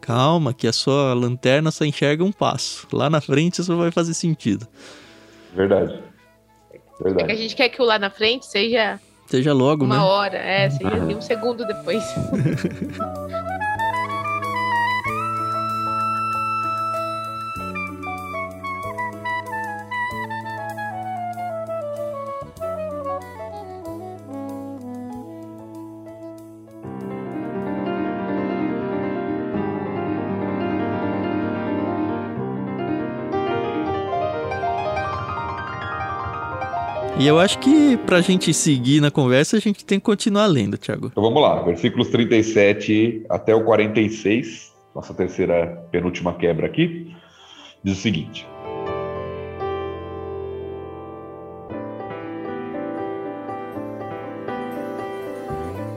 Calma, que a sua lanterna só enxerga um passo. Lá na frente isso vai fazer sentido. Verdade. É que a Verdade. gente quer que o lá na frente seja Seja logo, uma né? hora, é, um segundo depois. E eu acho que pra gente seguir na conversa, a gente tem que continuar lendo, Thiago. Então vamos lá, versículos 37 até o 46, nossa terceira penúltima quebra aqui, diz o seguinte: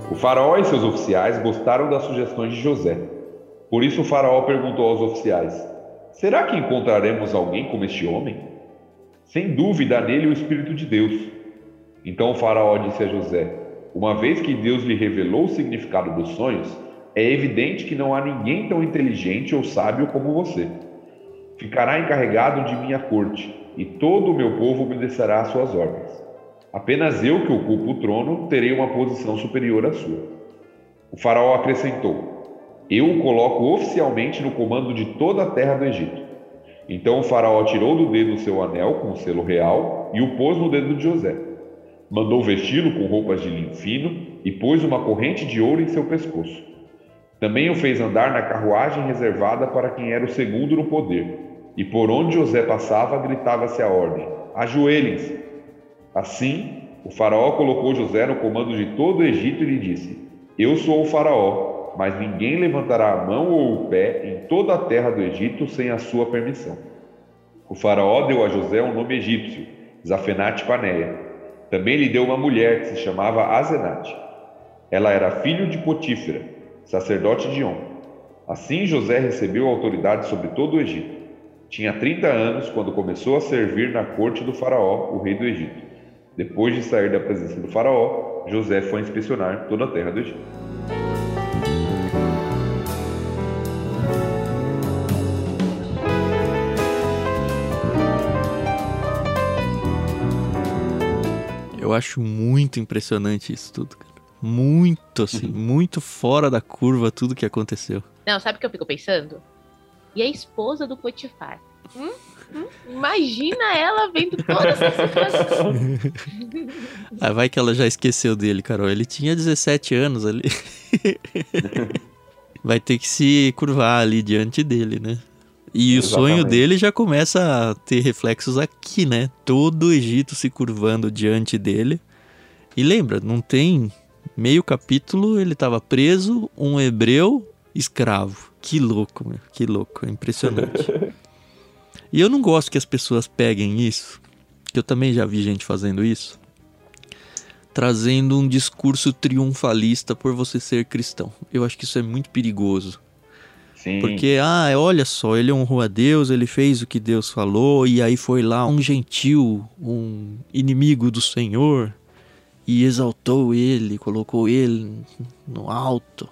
O faraó e seus oficiais gostaram das sugestões de José. Por isso o faraó perguntou aos oficiais: Será que encontraremos alguém como este homem? Sem dúvida nele o espírito de Deus. Então o faraó disse a José: uma vez que Deus lhe revelou o significado dos sonhos, é evidente que não há ninguém tão inteligente ou sábio como você. Ficará encarregado de minha corte, e todo o meu povo obedecerá às suas ordens. Apenas eu que ocupo o trono terei uma posição superior à sua. O faraó acrescentou: Eu o coloco oficialmente no comando de toda a terra do Egito. Então o faraó tirou do dedo seu anel com o selo real e o pôs no dedo de José. Mandou vesti-lo com roupas de linho fino e pôs uma corrente de ouro em seu pescoço. Também o fez andar na carruagem reservada para quem era o segundo no poder. E por onde José passava, gritava-se a ordem: Ajoelhem-se! Assim, o Faraó colocou José no comando de todo o Egito e lhe disse: Eu sou o Faraó, mas ninguém levantará a mão ou o pé em toda a terra do Egito sem a sua permissão. O Faraó deu a José um nome egípcio, Zafenate Paneia. Também lhe deu uma mulher que se chamava Azenate. Ela era filho de Potífera, sacerdote de On. Assim José recebeu autoridade sobre todo o Egito. Tinha 30 anos quando começou a servir na corte do Faraó, o rei do Egito. Depois de sair da presença do faraó, José foi inspecionar toda a terra do Egito. Acho muito impressionante isso tudo, cara. Muito, assim, uhum. muito fora da curva tudo que aconteceu. Não, sabe o que eu fico pensando? E a esposa do Potifar? Hum? Imagina ela vendo toda essa situação. ah, vai que ela já esqueceu dele, Carol. Ele tinha 17 anos ali. vai ter que se curvar ali diante dele, né? E Exatamente. o sonho dele já começa a ter reflexos aqui, né? Todo o Egito se curvando diante dele. E lembra, não tem meio capítulo, ele estava preso, um hebreu escravo. Que louco, meu. Que louco, é impressionante. E eu não gosto que as pessoas peguem isso, que eu também já vi gente fazendo isso, trazendo um discurso triunfalista por você ser cristão. Eu acho que isso é muito perigoso. Sim. Porque, ah, olha só, ele honrou a Deus, ele fez o que Deus falou, e aí foi lá um gentil, um inimigo do Senhor, e exaltou ele, colocou ele no alto.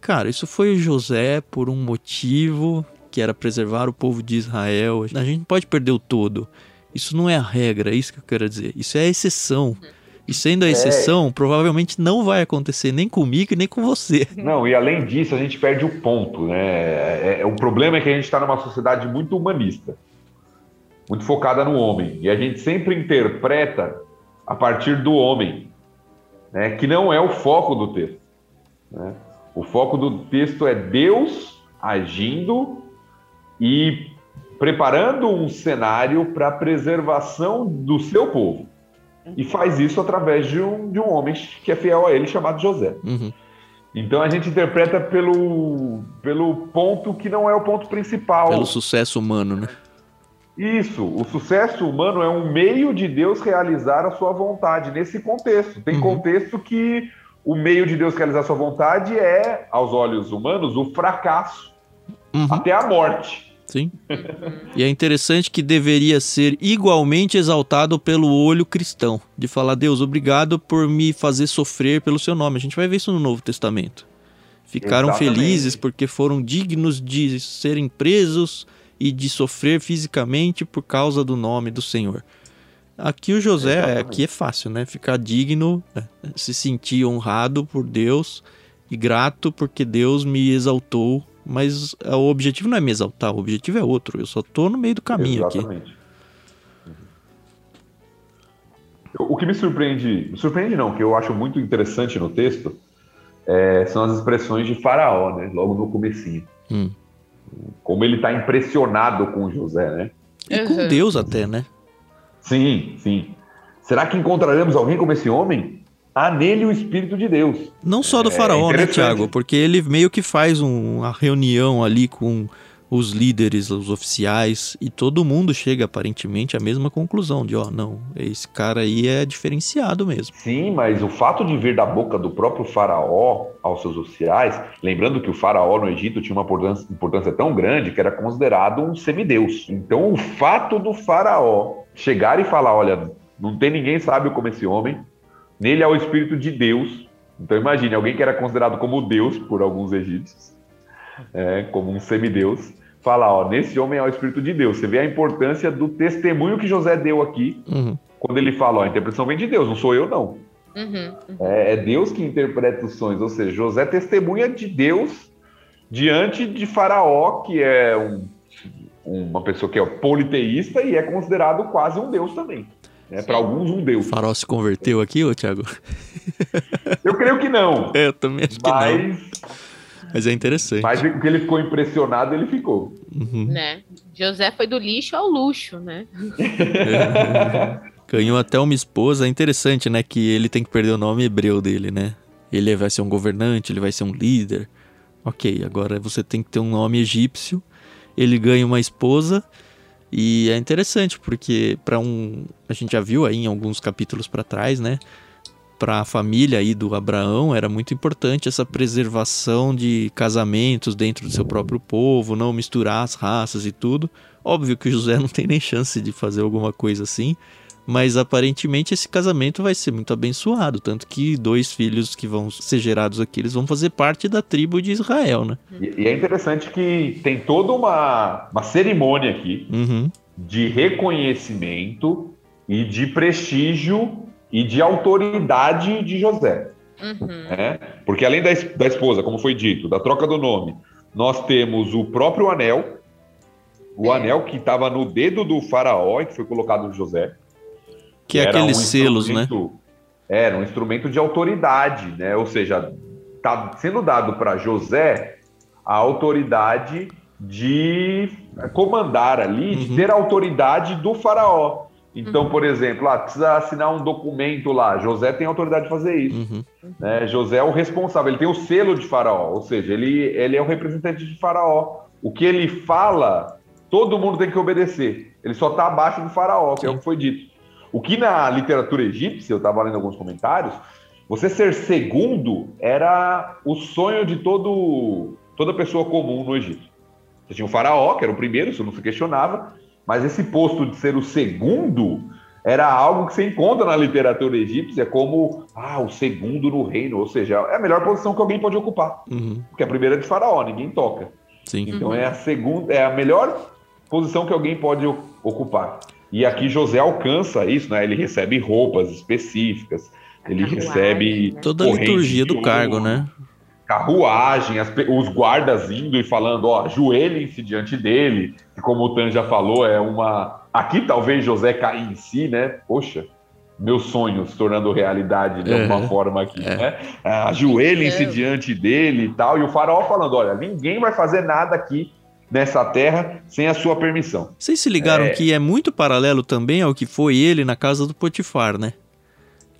Cara, isso foi José por um motivo que era preservar o povo de Israel. A gente não pode perder o todo. Isso não é a regra, é isso que eu quero dizer. Isso é a exceção. E sendo a é. exceção, é. provavelmente não vai acontecer nem comigo e nem com você. Não, e além disso, a gente perde o ponto, né? É, é, o problema é que a gente está numa sociedade muito humanista, muito focada no homem. E a gente sempre interpreta a partir do homem, né? que não é o foco do texto. Né? O foco do texto é Deus agindo e preparando um cenário para a preservação do seu povo. E faz isso através de um, de um homem que é fiel a ele, chamado José. Uhum. Então a gente interpreta pelo, pelo ponto que não é o ponto principal. Pelo sucesso humano, né? Isso, o sucesso humano é um meio de Deus realizar a sua vontade nesse contexto. Tem uhum. contexto que o meio de Deus realizar a sua vontade é, aos olhos humanos, o fracasso uhum. até a morte. Sim. e é interessante que deveria ser igualmente exaltado pelo olho cristão, de falar: Deus, obrigado por me fazer sofrer pelo seu nome. A gente vai ver isso no Novo Testamento. Ficaram Exatamente. felizes porque foram dignos de serem presos e de sofrer fisicamente por causa do nome do Senhor. Aqui o José, Exatamente. aqui é fácil, né? Ficar digno, né? se sentir honrado por Deus e grato porque Deus me exaltou mas o objetivo não é me exaltar, o objetivo é outro. Eu só tô no meio do caminho Exatamente. aqui. O que me surpreende, me surpreende não, que eu acho muito interessante no texto, é, são as expressões de Faraó, né? Logo no comecinho. Hum. Como ele está impressionado com José, né? E com uhum. Deus até, né? Sim, sim. Será que encontraremos alguém como esse homem? Há nele o Espírito de Deus. Não só do é faraó, né, Tiago? Porque ele meio que faz um, uma reunião ali com os líderes, os oficiais, e todo mundo chega aparentemente à mesma conclusão de, ó, oh, não, esse cara aí é diferenciado mesmo. Sim, mas o fato de vir da boca do próprio faraó aos seus oficiais, lembrando que o faraó no Egito tinha uma importância, importância tão grande que era considerado um semideus. Então o fato do faraó chegar e falar, olha, não tem ninguém sábio como esse homem, nele há o Espírito de Deus. Então imagine, alguém que era considerado como Deus por alguns egípcios, é, como um semideus, fala, ó, nesse homem há o Espírito de Deus. Você vê a importância do testemunho que José deu aqui, uhum. quando ele fala, ó, a interpretação vem de Deus, não sou eu não. Uhum, uhum. É, é Deus que interpreta os sonhos, ou seja, José testemunha de Deus diante de Faraó, que é um, uma pessoa que é politeísta e é considerado quase um deus também. Né? Para alguns, um deus. O Faraó se converteu aqui, ô Thiago? Eu creio que não. É, eu também acho que não. Mas é interessante. Mas porque ele ficou impressionado, ele ficou. Uhum. Né? José foi do lixo ao luxo, né? Ganhou até uma esposa. É interessante, né? Que ele tem que perder o nome hebreu dele, né? Ele vai ser um governante, ele vai ser um líder. Ok, agora você tem que ter um nome egípcio. Ele ganha uma esposa. E é interessante porque para um, a gente já viu aí em alguns capítulos para trás, né? Para a família aí do Abraão era muito importante essa preservação de casamentos dentro do seu próprio povo, não misturar as raças e tudo. Óbvio que José não tem nem chance de fazer alguma coisa assim, mas aparentemente esse casamento vai ser muito abençoado, tanto que dois filhos que vão ser gerados aqui, eles vão fazer parte da tribo de Israel, né? E, e é interessante que tem toda uma, uma cerimônia aqui uhum. de reconhecimento e de prestígio e de autoridade de José. Uhum. Né? Porque além da, da esposa, como foi dito, da troca do nome, nós temos o próprio anel, o é. anel que estava no dedo do faraó e que foi colocado no José. Que é aqueles um selos, né? Era um instrumento de autoridade, né? Ou seja, tá sendo dado para José a autoridade de comandar ali, uhum. de ter a autoridade do faraó. Então, uhum. por exemplo, ah, precisa assinar um documento lá. José tem autoridade de fazer isso. Uhum. Né? José é o responsável, ele tem o selo de faraó, ou seja, ele, ele é o representante de faraó. O que ele fala, todo mundo tem que obedecer. Ele só está abaixo do faraó, que Sim. é o que foi dito. O que na literatura egípcia, eu estava lendo alguns comentários, você ser segundo era o sonho de todo, toda pessoa comum no Egito. Você tinha o faraó, que era o primeiro, isso não se questionava, mas esse posto de ser o segundo era algo que você encontra na literatura egípcia como ah, o segundo no reino, ou seja, é a melhor posição que alguém pode ocupar. Uhum. Porque a primeira é de faraó, ninguém toca. Sim. Então uhum. é a segunda, é a melhor posição que alguém pode ocupar. E aqui José alcança isso, né? Ele recebe roupas específicas, ele recebe né? toda a liturgia do cargo, né? Carruagem, as, os guardas indo e falando, ó, ajoelhem-se diante dele, que como o Tan já falou, é uma. Aqui talvez José caia em si, né? Poxa, meus sonhos se tornando realidade de alguma é, forma aqui, é. né? Ajoelhem-se diante dele e tal. E o faraó falando: olha, ninguém vai fazer nada aqui nessa terra sem a sua permissão. Vocês se ligaram é... que é muito paralelo também ao que foi ele na casa do Potifar, né?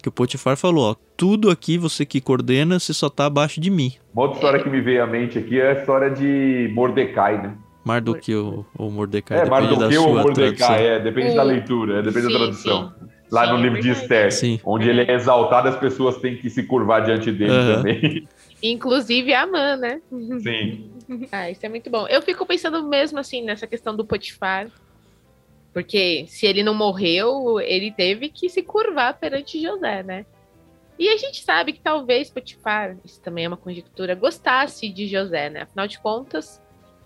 Que o Potifar falou, ó, tudo aqui você que coordena, você só tá abaixo de mim. Uma outra história que me veio à mente aqui é a história de Mordecai, né? Mardukeu ou Mordecai, é, Mardukeu ou Mordecai, tradução. é, depende da leitura, é, depende sim, da tradução. Sim. Lá sim, no livro de Esther, onde ele é exaltado, as pessoas têm que se curvar diante dele uhum. também. Inclusive a Amã, né? Sim. ah, isso é muito bom. Eu fico pensando mesmo assim nessa questão do Potifar. Porque se ele não morreu, ele teve que se curvar perante José, né? E a gente sabe que talvez Potifar, isso também é uma conjectura, gostasse de José, né? Afinal de contas.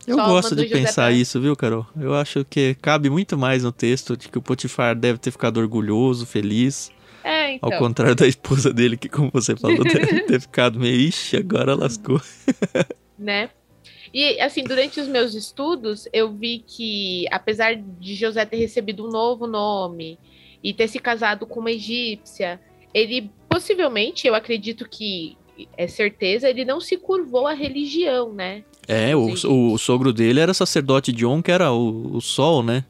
Eu gosto de pensar pra... isso, viu, Carol? Eu acho que cabe muito mais no texto de que o Potifar deve ter ficado orgulhoso, feliz. É, então. Ao contrário da esposa dele, que, como você falou, deve ter ficado meio, ixi, agora lascou. né? E, assim, durante os meus estudos, eu vi que, apesar de José ter recebido um novo nome e ter se casado com uma egípcia, ele possivelmente, eu acredito que é certeza, ele não se curvou à religião, né? É, o, o, sogro dele era sacerdote de On, que era o, o sol, né?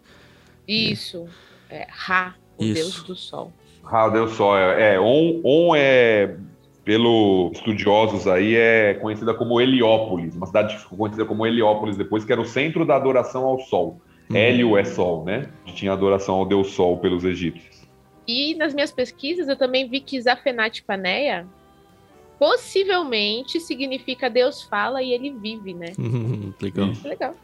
Isso. É, Ra, o Isso. deus do sol. Ah, deu só. É, On, On é, pelos estudiosos aí, é conhecida como Heliópolis, uma cidade conhecida como Heliópolis depois, que era o centro da adoração ao sol. Uhum. Hélio é sol, né? Tinha adoração ao deus sol pelos egípcios. E nas minhas pesquisas eu também vi que Zafenat Paneia possivelmente significa Deus fala e ele vive, né? legal. legal.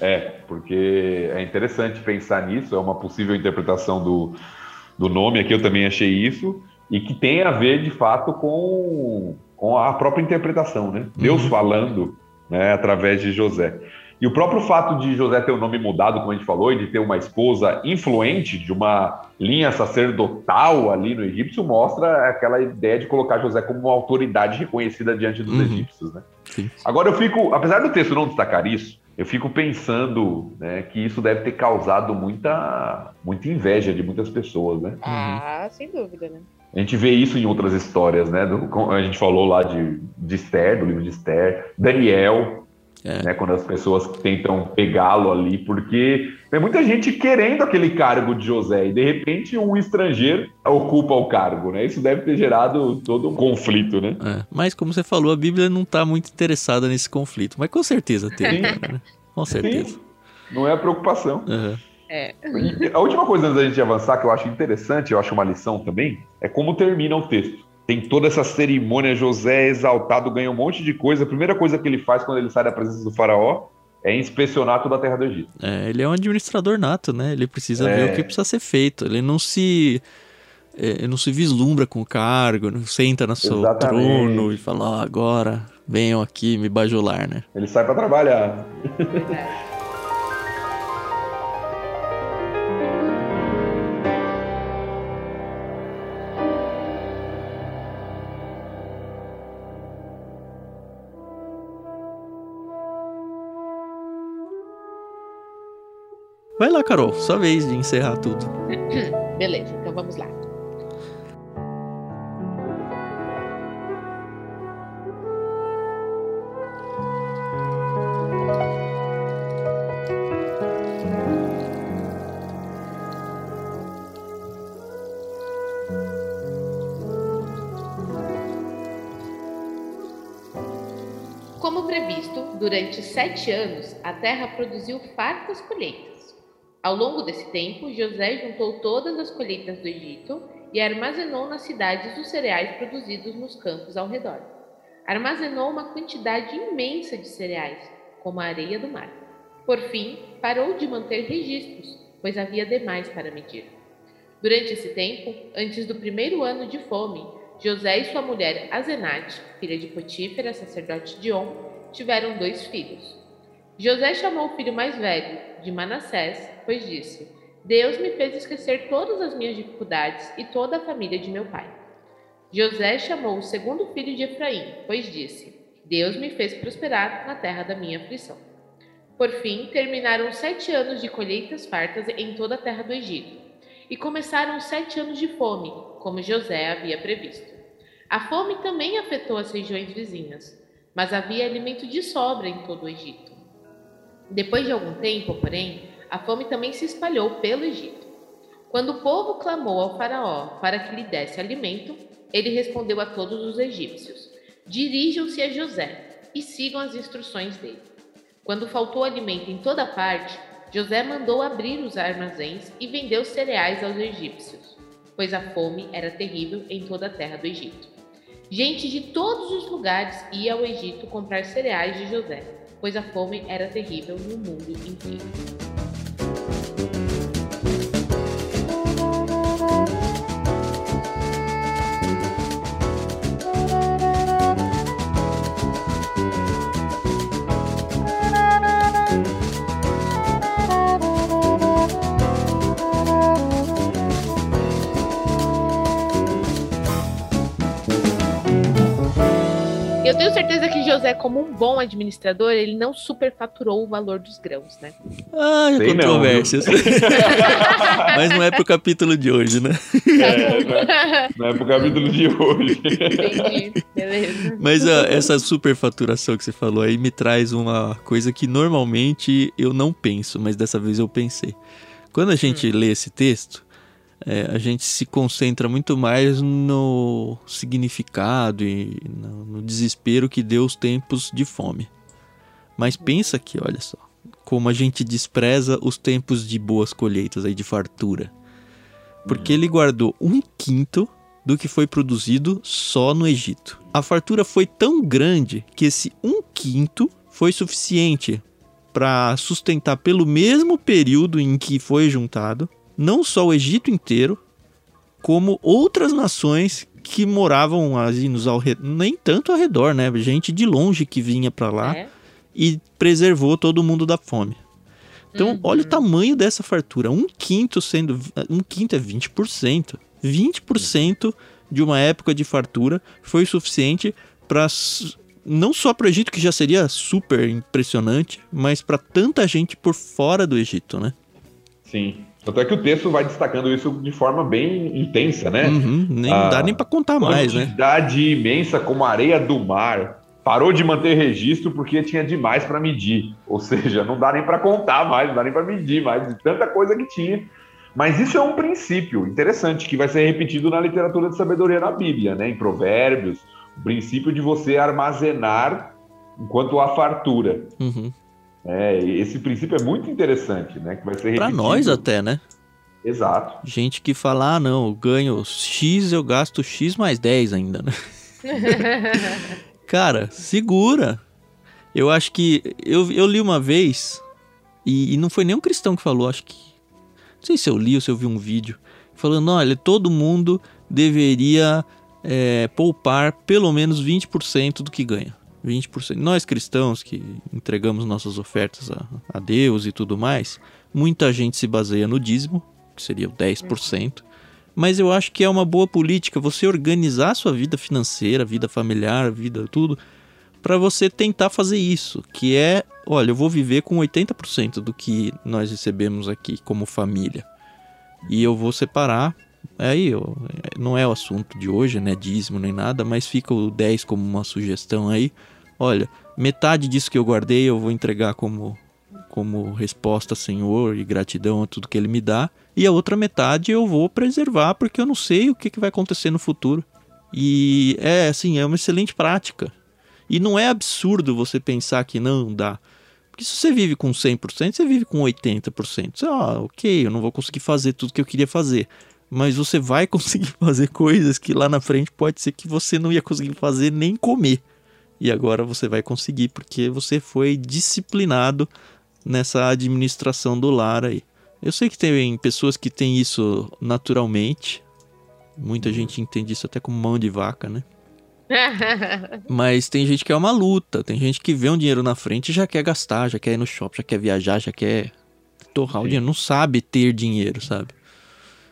É, porque é interessante pensar nisso, é uma possível interpretação do, do nome aqui, eu também achei isso, e que tem a ver de fato com, com a própria interpretação, né? Deus uhum. falando né, através de José. E o próprio fato de José ter o nome mudado, como a gente falou, e de ter uma esposa influente, de uma linha sacerdotal ali no egípcio, mostra aquela ideia de colocar José como uma autoridade reconhecida diante dos uhum. egípcios. Né? Agora eu fico, apesar do texto não destacar isso, eu fico pensando né, que isso deve ter causado muita, muita inveja de muitas pessoas, né? Ah, uhum. sem dúvida, né? A gente vê isso em outras histórias, né? Do, a gente falou lá de, de Esther, do livro de Esther, Daniel, é. Né, quando as pessoas tentam pegá-lo ali, porque tem muita gente querendo aquele cargo de José e de repente um estrangeiro ocupa o cargo, né? Isso deve ter gerado todo um conflito, né? É. Mas como você falou, a Bíblia não está muito interessada nesse conflito, mas com certeza teve, né? Com certeza. Sim. Não é a preocupação. Uhum. É. A última coisa antes da gente avançar, que eu acho interessante, eu acho uma lição também, é como termina o texto tem toda essa cerimônia, José é exaltado, ganha um monte de coisa. A primeira coisa que ele faz quando ele sai da presença do faraó é inspecionar toda a terra do Egito. É, ele é um administrador nato, né? Ele precisa é... ver o que precisa ser feito. Ele não se é, não se vislumbra com o cargo, não senta no seu Exatamente. trono e fala, oh, agora venham aqui me bajular, né? Ele sai para trabalhar. Vai lá, Carol, sua vez de encerrar tudo. Beleza, então vamos lá. Como previsto, durante sete anos a terra produziu fartas colheitas. Ao longo desse tempo, José juntou todas as colheitas do Egito e armazenou nas cidades os cereais produzidos nos campos ao redor. Armazenou uma quantidade imensa de cereais, como a areia do mar. Por fim, parou de manter registros, pois havia demais para medir. Durante esse tempo, antes do primeiro ano de fome, José e sua mulher Azenate, filha de Potífera, sacerdote de On, tiveram dois filhos. José chamou o filho mais velho, de Manassés, pois disse: Deus me fez esquecer todas as minhas dificuldades e toda a família de meu pai. José chamou o segundo filho de Efraim, pois disse: Deus me fez prosperar na terra da minha aflição. Por fim, terminaram sete anos de colheitas fartas em toda a terra do Egito, e começaram sete anos de fome, como José havia previsto. A fome também afetou as regiões vizinhas, mas havia alimento de sobra em todo o Egito. Depois de algum tempo, porém, a fome também se espalhou pelo Egito. Quando o povo clamou ao Faraó para que lhe desse alimento, ele respondeu a todos os egípcios: Dirijam-se a José e sigam as instruções dele. Quando faltou alimento em toda parte, José mandou abrir os armazéns e vendeu cereais aos egípcios, pois a fome era terrível em toda a terra do Egito. Gente de todos os lugares ia ao Egito comprar cereais de José pois a fome era terrível no mundo inteiro. Eu tenho certeza José, como um bom administrador, ele não superfaturou o valor dos grãos, né? Ah, Sei controvérsias. Não, Mas não é pro capítulo de hoje, né? É, não é, não é pro capítulo de hoje. Entendi, beleza. Mas uh, essa superfaturação que você falou aí me traz uma coisa que normalmente eu não penso, mas dessa vez eu pensei. Quando a gente hum. lê esse texto, é, a gente se concentra muito mais no significado e no, desespero que deu os tempos de fome. Mas pensa que, olha só, como a gente despreza os tempos de boas colheitas aí de fartura. Porque ele guardou um quinto do que foi produzido só no Egito. A fartura foi tão grande que esse um quinto foi suficiente para sustentar pelo mesmo período em que foi juntado não só o Egito inteiro, como outras nações que moravam ali nos ao nem tanto ao redor, né? Gente de longe que vinha para lá É. e preservou todo mundo da fome. Então, Uhum. olha o tamanho dessa fartura. Um quinto sendo. Um quinto é 20%. 20% de uma época de fartura foi suficiente para. Não só para o Egito, que já seria super impressionante, mas para tanta gente por fora do Egito, né? Sim. Tanto é que o texto vai destacando isso de forma bem intensa, né? Uhum, nem Ah, dá nem para contar mais, né? Quantidade imensa como a areia do mar. Parou de manter registro porque tinha demais para medir. Ou seja, não dá nem para contar mais, não dá nem para medir mais, de tanta coisa que tinha. Mas isso é um princípio interessante que vai ser repetido na literatura de sabedoria na Bíblia, né? Em Provérbios, o princípio de você armazenar enquanto há fartura. Uhum. É, esse princípio é muito interessante, né? Que vai ser Para nós até, né? Exato. Gente que fala, ah, não, eu ganho X, eu gasto X mais 10 ainda, né? Cara, segura. Eu acho que. Eu, eu li uma vez, e, e não foi nem um cristão que falou, acho que. Não sei se eu li ou se eu vi um vídeo. Falando, olha, todo mundo deveria é, poupar pelo menos 20% do que ganha. 20%. Nós cristãos que entregamos nossas ofertas a, a Deus e tudo mais, muita gente se baseia no dízimo, que seria o 10%. Mas eu acho que é uma boa política você organizar sua vida financeira, vida familiar, vida tudo, para você tentar fazer isso, que é, olha, eu vou viver com 80% do que nós recebemos aqui como família. E eu vou separar Aí eu- não é o assunto de hoje, né? Dízimo nem nada, mas fica o 10 como uma sugestão aí. Olha, metade disso que eu guardei eu vou entregar como, como resposta, Senhor, e gratidão a tudo que Ele me dá. E a outra metade eu vou preservar, porque eu não sei o que, que vai acontecer no futuro. E é assim, é uma excelente prática. E não é absurdo você pensar que não dá. Porque se você vive com 100%, você vive com 80%. Você, ah, ok, eu não vou conseguir fazer tudo que eu queria fazer. Mas você vai conseguir fazer coisas que lá na frente pode ser que você não ia conseguir fazer nem comer. E agora você vai conseguir porque você foi disciplinado nessa administração do lar aí. Eu sei que tem pessoas que têm isso naturalmente. Muita gente entende isso até como mão de vaca, né? Mas tem gente que é uma luta. Tem gente que vê um dinheiro na frente e já quer gastar, já quer ir no shopping, já quer viajar, já quer torrar o Sim. dinheiro. Não sabe ter dinheiro, sabe?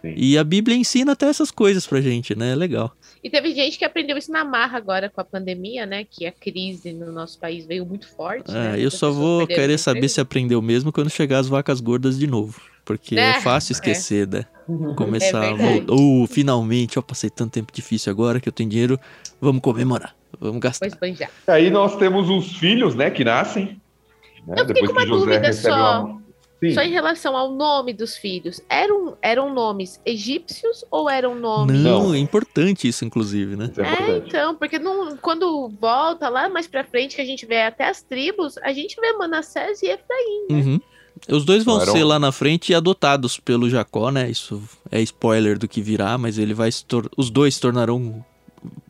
Sim. E a Bíblia ensina até essas coisas pra gente, né? É legal. E teve gente que aprendeu isso na marra agora com a pandemia, né? Que a crise no nosso país veio muito forte. né? É, eu Muitas só vou querer saber emprego. se aprendeu mesmo quando chegar as vacas gordas de novo. Porque é, É, fácil é. esquecer, né? Começar É a. Uh, finalmente, eu passei tanto tempo difícil agora que eu tenho dinheiro. Vamos comemorar. Vamos gastar. Aí nós temos os filhos, né, que nascem. Né, Eu fiquei com uma dúvida recebe só. uma- Sim. Só em relação ao nome dos filhos, eram, eram nomes egípcios ou eram nomes. Não, é importante isso, inclusive, né? É É, então, porque não, quando volta lá mais pra frente, que a gente vê até as tribos, a gente vê Manassés e Efraim. Uhum. Os dois vão Não eram- ser lá na frente adotados pelo Jacó, né? Isso é spoiler do que virá, mas ele vai se tor- os dois se tornarão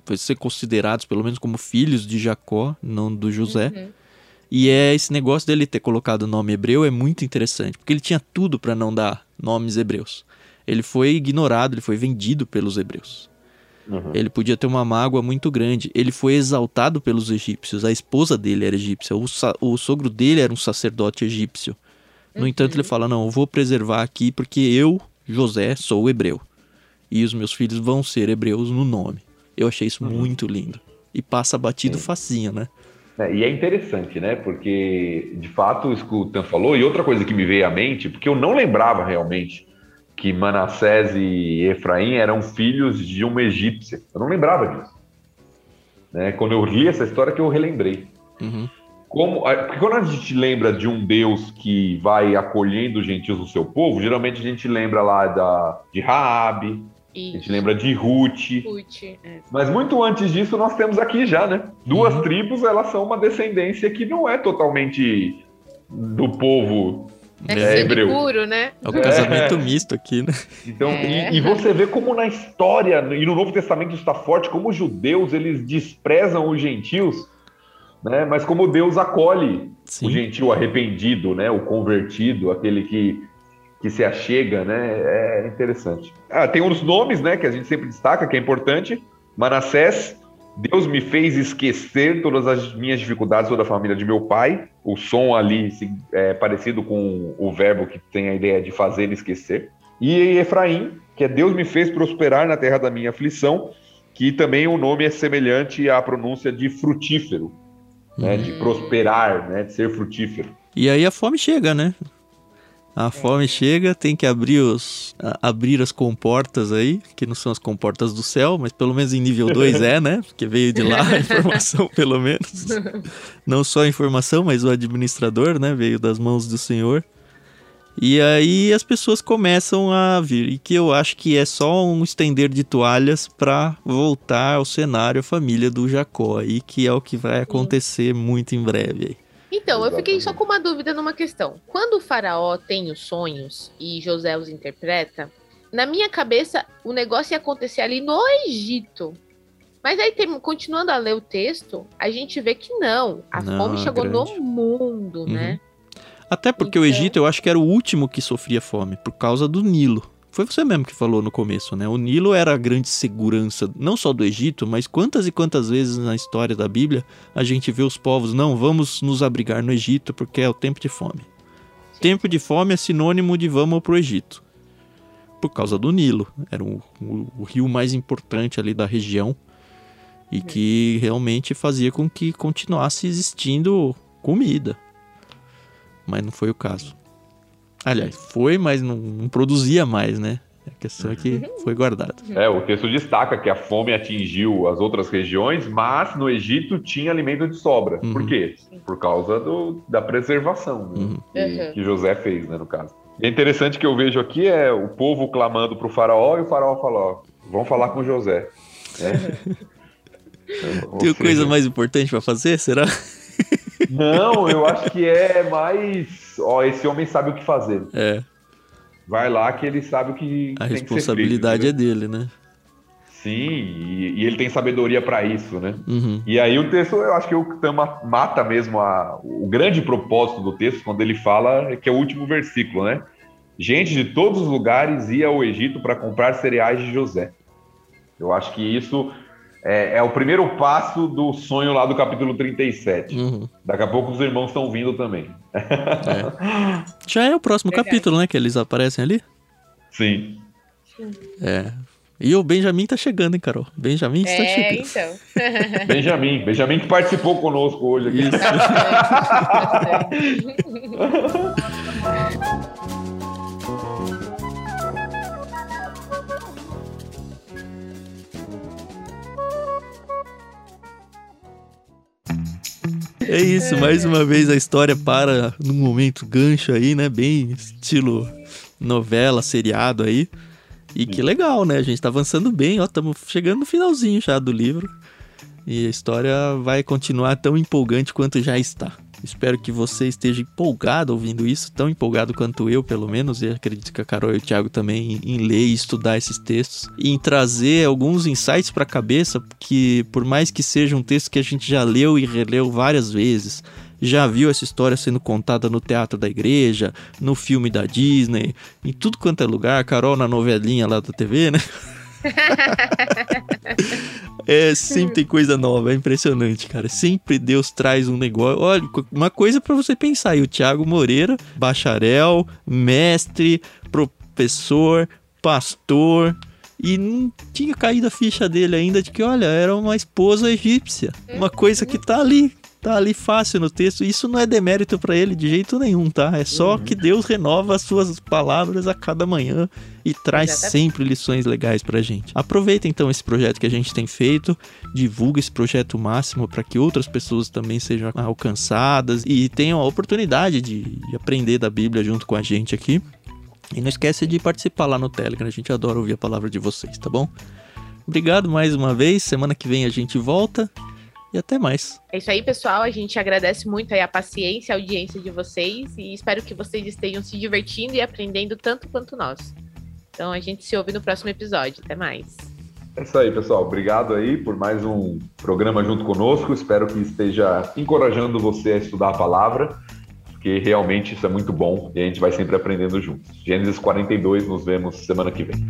vai ser considerados pelo menos como filhos de Jacó, não do José. Uhum. E é esse negócio dele ter colocado o nome hebreu é muito interessante, porque ele tinha tudo para não dar nomes hebreus. Ele foi ignorado, ele foi vendido pelos hebreus. Uhum. Ele podia ter uma mágoa muito grande. Ele foi exaltado pelos egípcios. A esposa dele era egípcia. O, o sogro dele era um sacerdote egípcio. No entanto, ele fala: Não, eu vou preservar aqui porque eu, José, sou hebreu. E os meus filhos vão ser hebreus no nome. Eu achei isso muito lindo. E passa batido facinho, né? É, e é interessante, né? Porque, de fato, isso que o Tan falou, e outra coisa que me veio à mente, porque eu não lembrava realmente que Manassés e Efraim eram filhos de uma egípcia. Eu não lembrava disso. Né? Quando eu li essa história que eu relembrei. Uhum. Como, porque quando a gente lembra de um Deus que vai acolhendo os gentios no seu povo, geralmente a gente lembra lá da, de Raabe, a gente lembra de Ruth, Ruth, é. mas muito antes disso, nós temos aqui já, né? Duas Uhum. tribos, elas são uma descendência que não é totalmente do povo. É, É, hebreu. puro, né? É o casamento misto aqui, né? Então, É. e, e você vê como na história, e no Novo Testamento isso está forte, como os judeus, eles desprezam os gentios, né? Mas como Deus acolhe o Sim. gentil arrependido, né? O convertido, aquele que que se achega, né? É interessante. Ah, tem uns nomes, né, que a gente sempre destaca, que é importante. Manassés, Deus me fez esquecer todas as minhas dificuldades, toda a família de meu pai. O som ali é parecido com o verbo que tem a ideia de fazer esquecer. E Efraim, que é Deus me fez prosperar na terra da minha aflição, que também o nome é semelhante à pronúncia de frutífero, né, de hum. prosperar, né, de ser frutífero. E aí a fome chega, né? A fome chega, tem que abrir, os, abrir as comportas aí, que não são as comportas do céu, mas pelo menos em nível 2 é, né? Porque veio de lá a informação, pelo menos. Não só a informação, mas o administrador, né? Veio das mãos do Senhor. E aí as pessoas começam a vir, e que eu acho que é só um estender de toalhas para voltar ao cenário a família do Jacó aí, que é o que vai acontecer muito em breve aí. Então, eu fiquei só com uma dúvida numa questão. Quando o faraó tem os sonhos e José os interpreta, na minha cabeça o negócio ia acontecer ali no Egito. Mas aí, tem, continuando a ler o texto, a gente vê que não. A não, fome chegou grande. no mundo, uhum. né? Até porque então... o Egito eu acho que era o último que sofria fome, por causa do Nilo. Foi você mesmo que falou no começo, né? O Nilo era a grande segurança, não só do Egito, mas quantas e quantas vezes na história da Bíblia a gente vê os povos, não, vamos nos abrigar no Egito porque é o tempo de fome. Tempo de fome é sinônimo de vamos pro Egito. Por causa do Nilo. Era o, o, o rio mais importante ali da região e que realmente fazia com que continuasse existindo comida. Mas não foi o caso. Aliás, foi, mas não, não produzia mais, né? A questão é que foi guardado. É, o texto destaca que a fome atingiu as outras regiões, mas no Egito tinha alimento de sobra. Uhum. Por quê? Por causa do, da preservação né? uhum. que, que, José fez, né, no caso. E é interessante que eu vejo aqui é o povo clamando para o faraó e o faraó falou: vamos falar com José. É. Tem coisa mais importante para fazer, será? Não, eu acho que é mais. Ó, esse homem sabe o que fazer. É. Vai lá que ele sabe o que. A responsabilidade feito, é dele, né? Sim, e, e ele tem sabedoria para isso, né? Uhum. E aí o texto, eu acho que o Tama mata mesmo a, o grande propósito do texto, quando ele fala, que é o último versículo, né? Gente de todos os lugares ia ao Egito para comprar cereais de José. Eu acho que isso é, é, o primeiro passo do sonho lá do capítulo 37. Uhum. Daqui a pouco os irmãos estão vindo também. É. Já é o próximo capítulo, né? Que eles aparecem ali? Sim. É. E o Benjamin tá chegando, hein, Carol? Benjamin está é, chegando. então. Benjamin. Benjamin que participou conosco hoje aqui. Isso. É isso, mais uma vez a história para num momento gancho aí, né? Bem estilo novela, seriado aí. E que legal, né? A gente tá avançando bem, ó, estamos chegando no finalzinho já do livro. E a história vai continuar tão empolgante quanto já está. Espero que você esteja empolgado ouvindo isso, tão empolgado quanto eu, pelo menos, e acredito que a Carol e o Thiago também, em, ler e estudar esses textos, e em trazer alguns insights para a cabeça, que por mais que seja um texto que a gente já leu e releu várias vezes, já viu essa história sendo contada no teatro da igreja, no filme da Disney, em tudo quanto é lugar, Carol na novelinha lá da TV, né? é, sempre tem coisa nova, é impressionante, cara. Sempre Deus traz um negócio. Olha, uma coisa para você pensar aí: o Thiago Moreira, bacharel, mestre, professor, pastor. E não tinha caído a ficha dele ainda de que, olha, era uma esposa egípcia. Uma coisa que tá ali, Tá ali fácil no texto. Isso não é demérito para ele de jeito nenhum, tá? É só uhum. que Deus renova as suas palavras a cada manhã e traz sempre lições legais pra gente. Aproveita então esse projeto que a gente tem feito, divulga esse projeto máximo para que outras pessoas também sejam alcançadas e tenham a oportunidade de, de aprender da Bíblia junto com a gente aqui. E não esquece de participar lá no Telegram, a gente adora ouvir a palavra de vocês, tá bom? Obrigado mais uma vez. Semana que vem a gente volta e até mais. É isso aí, pessoal. A gente agradece muito a paciência, a audiência de vocês e espero que vocês estejam se divertindo e aprendendo tanto quanto nós. Então a gente se ouve no próximo episódio. Até mais. É isso aí, pessoal. Obrigado aí por mais um programa junto conosco. Espero que esteja encorajando você a estudar a palavra, porque realmente isso é muito bom e a gente vai sempre aprendendo juntos. Gênesis 42, nos vemos semana que vem.